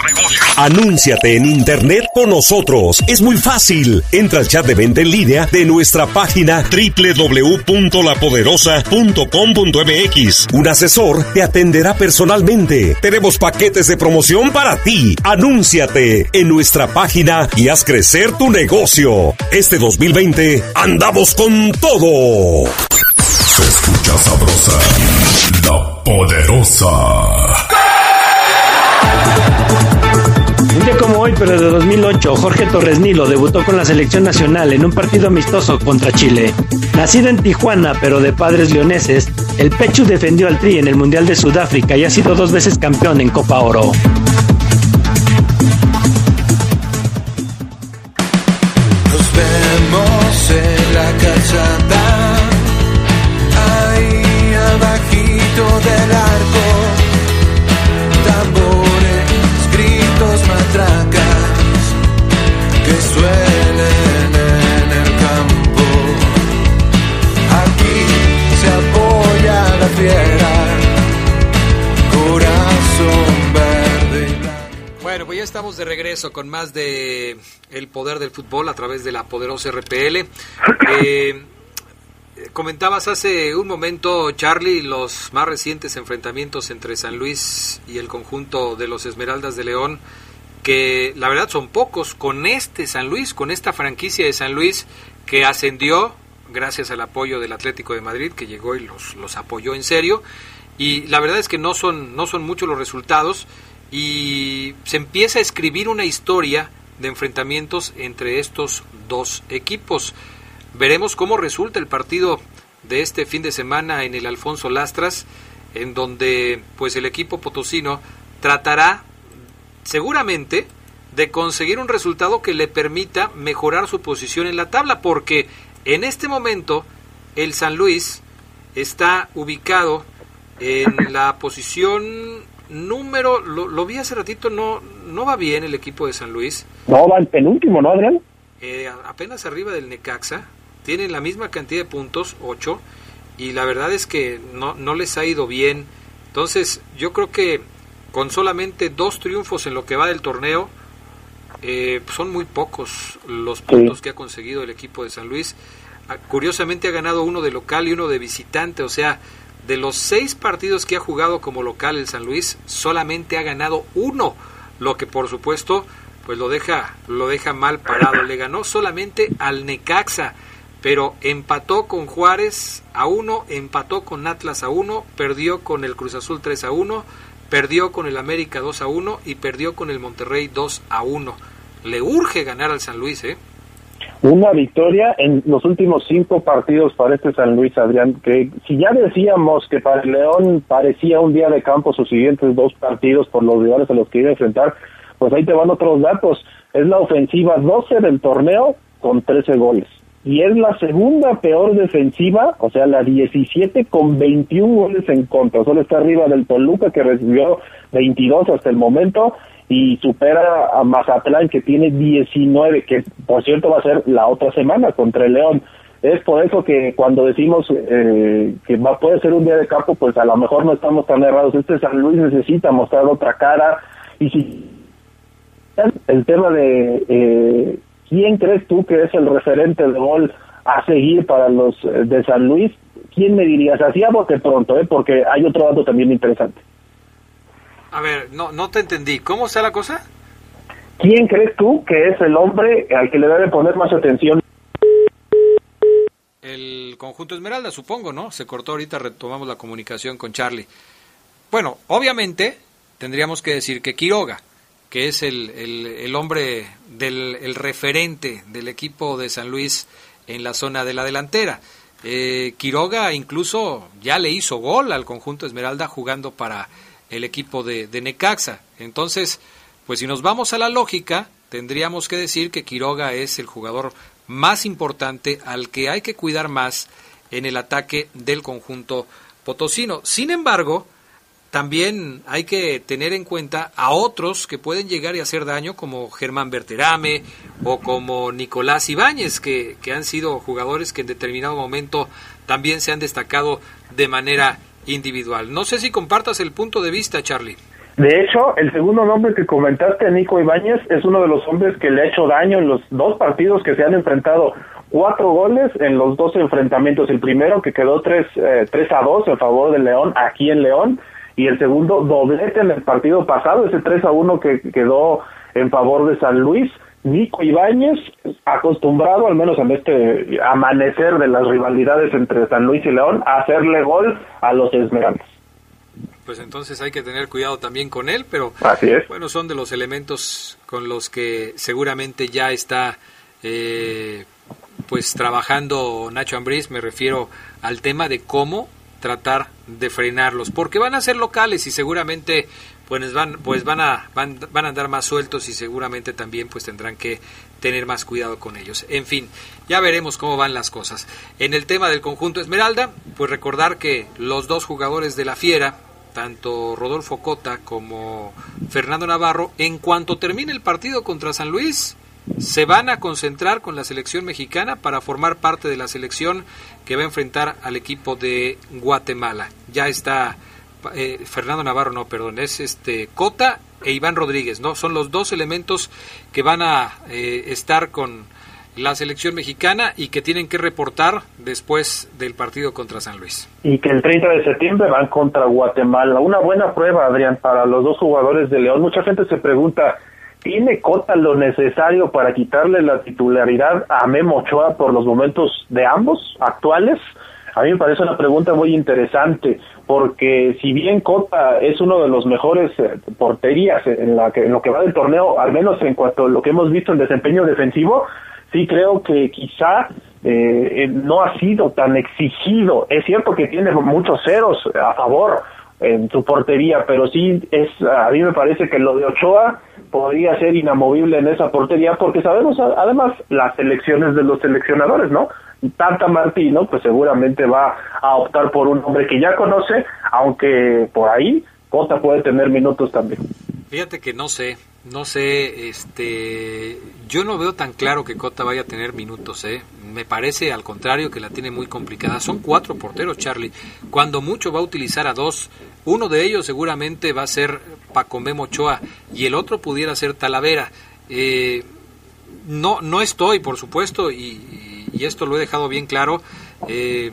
Anúnciate en Internet con nosotros. Es muy fácil. Entra al chat de venta en línea de nuestra página www.lapoderosa.com.mx. Un asesor te atenderá personalmente. Tenemos paquetes de promoción para ti. Anúnciate en nuestra página y haz crecer tu negocio. Este 2020 andamos con todo. Sabrosa, la poderosa. Un día como hoy, pero de 2008, Jorge Torres Nilo debutó con la selección nacional en un partido amistoso contra Chile. Nacido en Tijuana, pero de padres leoneses, el Pechu defendió al Tri en el Mundial de Sudáfrica y ha sido dos veces campeón en Copa Oro. De regreso con más de El Poder del Fútbol a través de la poderosa RPL. Eh, comentabas hace un momento, Charlie, los más recientes enfrentamientos entre San Luis y el conjunto de los Esmeraldas de León, que la verdad son pocos con este San Luis, con esta franquicia de San Luis que ascendió gracias al apoyo del Atlético de Madrid, que llegó y los, los apoyó en serio. Y la verdad es que no son, no son muchos los resultados y se empieza a escribir una historia de enfrentamientos entre estos dos equipos. Veremos cómo resulta el partido de este fin de semana en el Alfonso Lastras, en donde pues el equipo potosino tratará seguramente de conseguir un resultado que le permita mejorar su posición en la tabla, porque en este momento el San Luis está ubicado en la posición número, lo, vi hace ratito, no, no va bien el equipo de San Luis. No, va el penúltimo, ¿no, Adrián? Eh, apenas arriba del Necaxa, tienen la misma cantidad de puntos, 8, y la verdad es que no, no les ha ido bien. Entonces, yo creo que con solamente dos triunfos en lo que va del torneo, eh, son muy pocos los puntos que ha conseguido el equipo de San Luis. Ah, curiosamente ha ganado uno de local y uno de visitante, o sea, de los seis partidos que ha jugado como local el San Luis, solamente ha ganado uno, lo que por supuesto pues lo deja, lo deja mal parado. Le ganó solamente al Necaxa, pero empató con Juárez a uno, empató con Atlas a uno, perdió con el Cruz Azul 3 a uno, perdió con el América 2 a 1 y perdió con el Monterrey 2 a 1. Le urge ganar al San Luis, ¿eh? Una victoria en los últimos cinco partidos para este San Luis, Adrián, que si ya decíamos que para el León parecía un día de campo sus siguientes dos partidos por los rivales a los que iba a enfrentar, pues ahí te van otros datos. Es la ofensiva 12 del torneo con 13 goles y es la segunda peor defensiva, o sea, la 17 con 21 goles en contra. Solo está arriba del Toluca que recibió 22 hasta el momento y supera a Mazatlán que tiene 19, que por cierto va a ser la otra semana contra el León. Es por eso que cuando decimos eh, que va, puede ser un día de campo, pues a lo mejor no estamos tan errados. Este San Luis necesita mostrar otra cara y si el tema de eh, ¿Quién crees tú que es el referente de gol a seguir para los eh, de San Luis? ¿Quién me dirías? Así a bote pronto, ¿eh? porque hay otro dato también interesante. A ver, no, no te entendí. ¿Cómo está la cosa? ¿Quién crees tú que es el hombre al que le debe poner más atención? El conjunto Esmeralda, supongo, ¿no? Se cortó ahorita, retomamos la comunicación con Charlie. Bueno, obviamente tendríamos que decir que Quiroga, que es el, el, hombre del el referente del equipo de San Luis en la zona de la delantera. Eh, Quiroga incluso ya le hizo gol al conjunto Esmeralda jugando para el equipo de, Necaxa. Entonces, pues si nos vamos a la lógica, tendríamos que decir que Quiroga es el jugador más importante al que hay que cuidar más en el ataque del conjunto potosino. Sin embargo, también hay que tener en cuenta a otros que pueden llegar y hacer daño, como Germán Berterame o como Nicolás Ibáñez, que, que han sido jugadores que en determinado momento también se han destacado de manera individual. No sé si compartas el punto de vista, Charlie. De hecho, el segundo nombre que comentaste, Nico Ibáñez, es uno de los hombres que le ha hecho daño en los dos partidos que se han enfrentado. Cuatro goles en los dos enfrentamientos. El primero que quedó 3, eh, 3 a 2 en favor de León, aquí en León y el segundo doblete en el partido pasado, ese 3 a 1 que quedó en favor de San Luis. Nico Ibáñez, acostumbrado al menos en este amanecer de las rivalidades entre San Luis y León, a hacerle gol a los Esmeraldas. Pues entonces hay que tener cuidado también con él, pero Así es. bueno, son de los elementos con los que seguramente ya está eh, pues trabajando Nacho Ambriz, me refiero al tema de cómo tratar de frenarlos, porque van a ser locales y seguramente pues van pues van a van, van a andar más sueltos y seguramente también pues tendrán que tener más cuidado con ellos. En fin, ya veremos cómo van las cosas. En el tema del conjunto Esmeralda, pues recordar que los dos jugadores de la Fiera, tanto Rodolfo Cota como Fernando Navarro, en cuanto termine el partido contra San Luis, se van a concentrar con la selección mexicana para formar parte de la selección que va a enfrentar al equipo de Guatemala. Ya está eh, Fernando Navarro, no, perdón, es este Cota e Iván Rodríguez, ¿no? Son los dos elementos que van a eh, estar con la selección mexicana y que tienen que reportar después del partido contra San Luis. Y que el 30 de septiembre van contra Guatemala. Una buena prueba, Adrián, para los dos jugadores de León. Mucha gente se pregunta, ¿Tiene Cota lo necesario para quitarle la titularidad a Memo Ochoa por los momentos de ambos actuales? A mí me parece una pregunta muy interesante, porque si bien Cota es uno de los mejores eh, porterías en, la que, en lo que va del torneo, al menos en cuanto a lo que hemos visto en desempeño defensivo, sí creo que quizá eh, no ha sido tan exigido. Es cierto que tiene muchos ceros a favor, en su portería, pero sí es a mí me parece que lo de Ochoa podría ser inamovible en esa portería porque sabemos además las elecciones de los seleccionadores, ¿no? Tanta Martino pues seguramente va a optar por un hombre que ya conoce, aunque por ahí Cota puede tener minutos también. Fíjate que no sé, no sé, este, yo no veo tan claro que Cota vaya a tener minutos, ¿eh? Me parece al contrario que la tiene muy complicada. Son cuatro porteros, Charlie. Cuando mucho va a utilizar a dos. Uno de ellos seguramente va a ser Paco Memo Ochoa y el otro pudiera ser Talavera. Eh, no, no estoy, por supuesto, y, y, esto lo he dejado bien claro. Eh,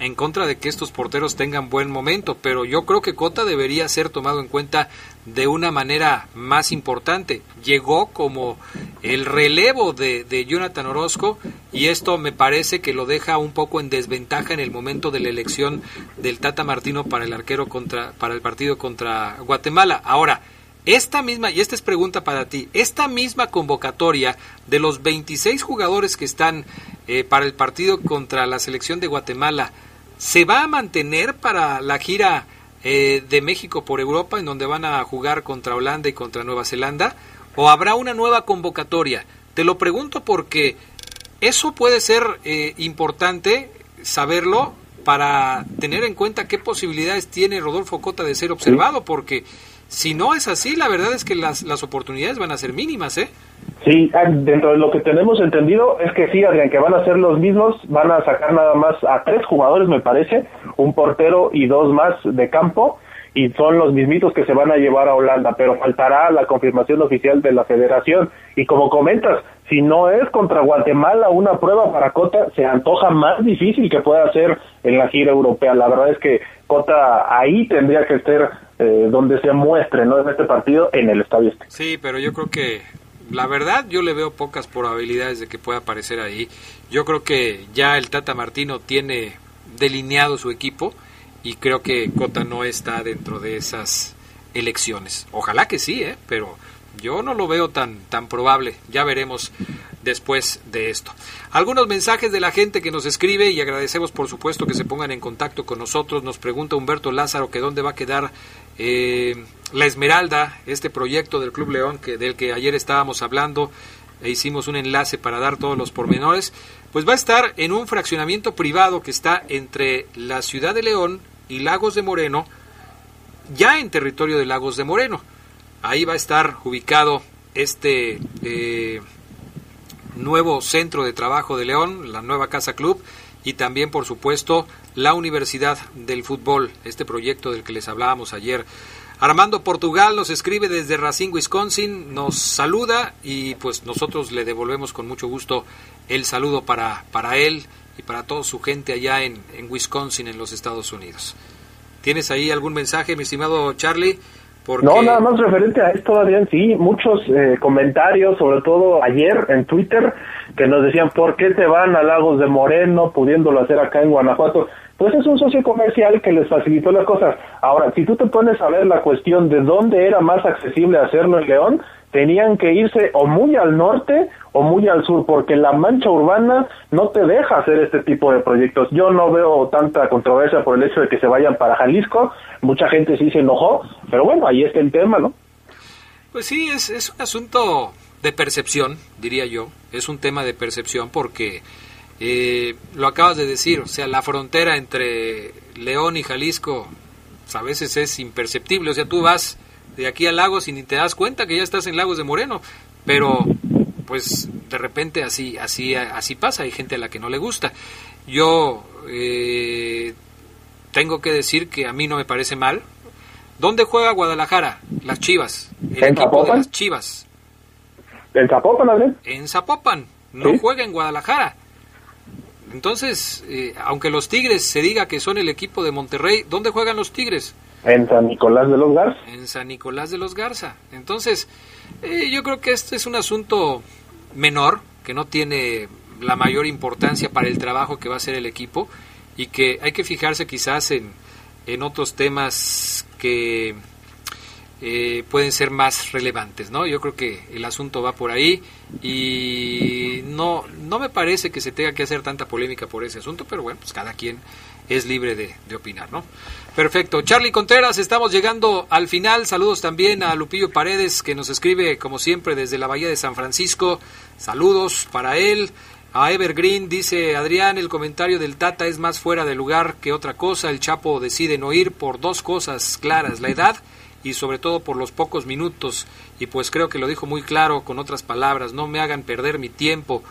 en contra de que estos porteros tengan buen momento, pero yo creo que Cota debería ser tomado en cuenta de una manera más importante. Llegó como el relevo de, Jonathan Orozco y esto me parece que lo deja un poco en desventaja en el momento de la elección del Tata Martino para el arquero contra para el partido contra Guatemala. Ahora, esta misma, y esta es pregunta para ti, esta misma convocatoria de los 26 jugadores que están eh, para el partido contra la selección de Guatemala, ¿Se va a mantener para la gira eh, de México por Europa, en donde van a jugar contra Holanda y contra Nueva Zelanda? ¿O habrá una nueva convocatoria? Te lo pregunto porque eso puede ser eh, importante saberlo para tener en cuenta qué posibilidades tiene Rodolfo Cota de ser observado, porque si no es así, la verdad es que las, las oportunidades van a ser mínimas, ¿eh? Sí, ah, dentro de lo que tenemos entendido es que sí, Adrián, que van a ser los mismos, van a sacar nada más a tres jugadores, me parece, un portero y dos más de campo, y son los mismitos que se van a llevar a Holanda, pero faltará la confirmación oficial de la federación. Y como comentas, si no es contra Guatemala una prueba para Cota, se antoja más difícil que pueda ser en la gira europea. La verdad es que Cota ahí tendría que ser eh, donde se muestre, ¿no? En este partido, en el Estadio Este. Sí, pero yo creo que la verdad yo le veo pocas probabilidades de que pueda aparecer ahí. Yo creo que ya el Tata Martino tiene delineado su equipo y creo que Cota no está dentro de esas elecciones. Ojalá que sí, ¿eh? pero yo no lo veo tan, tan probable. Ya veremos después de esto. Algunos mensajes de la gente que nos escribe y agradecemos por supuesto que se pongan en contacto con nosotros. Nos pregunta Humberto Lázaro que dónde va a quedar eh, la Esmeralda, este proyecto del Club León que, del que ayer estábamos hablando e hicimos un enlace para dar todos los pormenores, pues va a estar en un fraccionamiento privado que está entre la ciudad de León y Lagos de Moreno, ya en territorio de Lagos de Moreno. Ahí va a estar ubicado este eh, nuevo centro de trabajo de León, la nueva Casa Club, y también, por supuesto, la Universidad del Fútbol, este proyecto del que les hablábamos ayer. Armando Portugal nos escribe desde Racine, Wisconsin, nos saluda y pues nosotros le devolvemos con mucho gusto el saludo para, para él y para toda su gente allá en, en Wisconsin, en los Estados Unidos. ¿Tienes ahí algún mensaje, mi estimado Charlie? No, nada más referente a esto, Adrián, sí, muchos eh, comentarios, sobre todo ayer en Twitter, que nos decían, ¿por qué se van a Lagos de Moreno pudiéndolo hacer acá en Guanajuato? Pues es un socio comercial que les facilitó las cosas. Ahora, si tú te pones a ver la cuestión de dónde era más accesible hacerlo en León, tenían que irse o muy al norte o muy al sur, porque la mancha urbana no te deja hacer este tipo de proyectos. Yo no veo tanta controversia por el hecho de que se vayan para Jalisco, mucha gente sí se enojó, pero bueno, ahí está el tema, ¿no? Pues sí, es, es un asunto de percepción, diría yo, es un tema de percepción porque eh, lo acabas de decir, o sea, la frontera entre León y Jalisco pues, a veces es imperceptible, o sea, tú vas de aquí a Lagos y ni te das cuenta que ya estás en Lagos de Moreno, pero pues de repente así así así pasa, hay gente a la que no le gusta. Yo eh, tengo que decir que a mí no me parece mal. ¿Dónde juega Guadalajara? Las Chivas. El ¿En equipo de las Chivas. ¿En Zapopan, En Zapopan. No juega en Guadalajara. Entonces, eh, aunque los Tigres se diga que son el equipo de Monterrey, ¿dónde juegan los Tigres? En San Nicolás de los Garza. En San Nicolás de los Garza. Entonces, eh, yo creo que este es un asunto menor, que no tiene la mayor importancia para el trabajo que va a hacer el equipo y que hay que fijarse quizás en, en otros temas que eh, pueden ser más relevantes, ¿no? Yo creo que el asunto va por ahí y no, no me parece que se tenga que hacer tanta polémica por ese asunto, pero bueno, pues cada quien es libre de, de opinar, ¿no? Perfecto. Charlie Contreras, estamos llegando al final. Saludos también a Lupillo Paredes, que nos escribe, como siempre, desde la Bahía de San Francisco. Saludos para él. A Evergreen dice Adrián, el comentario del Tata es más fuera de lugar que otra cosa. El Chapo decide no ir por dos cosas claras, la edad y sobre todo por los pocos minutos. Y pues creo que lo dijo muy claro con otras palabras, no me hagan perder mi tiempo,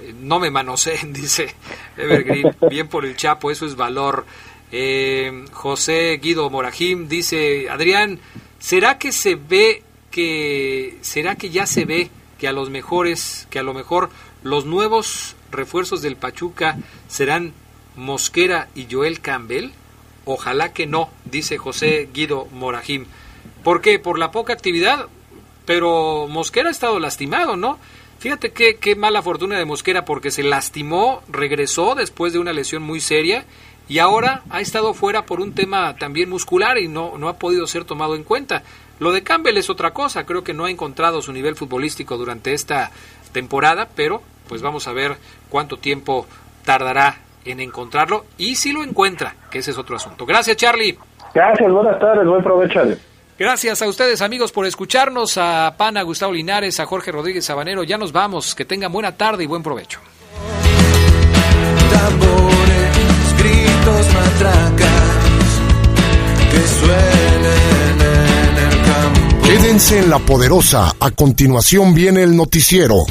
eh, no me manoseen, dice Evergreen, bien por el Chapo, eso es valor. Eh, José Guido Morajim dice, Adrián, ¿será que se ve que, será que ya se ve que a los mejores, que a lo mejor los nuevos refuerzos del Pachuca serán Mosquera y Joel Campbell? Ojalá que no, dice José Guido Morajim. ¿Por qué? Por la poca actividad. Pero Mosquera ha estado lastimado, ¿no? Fíjate qué, qué mala fortuna de Mosquera porque se lastimó, regresó después de una lesión muy seria y ahora ha estado fuera por un tema también muscular y no, no ha podido ser tomado en cuenta. Lo de Campbell es otra cosa, creo que no ha encontrado su nivel futbolístico durante esta temporada, pero pues vamos a ver cuánto tiempo tardará en encontrarlo y si lo encuentra, que ese es otro asunto. Gracias, Charlie. Gracias, buenas tardes, buen provecho. Gracias a ustedes amigos por escucharnos, a Pana, Gustavo Linares, a Jorge Rodríguez Sabanero. Ya nos vamos, que tengan buena tarde y buen provecho. Tambores, gritos, matracas, que suenen en el campo. Quédense en la poderosa. A continuación viene el noticiero.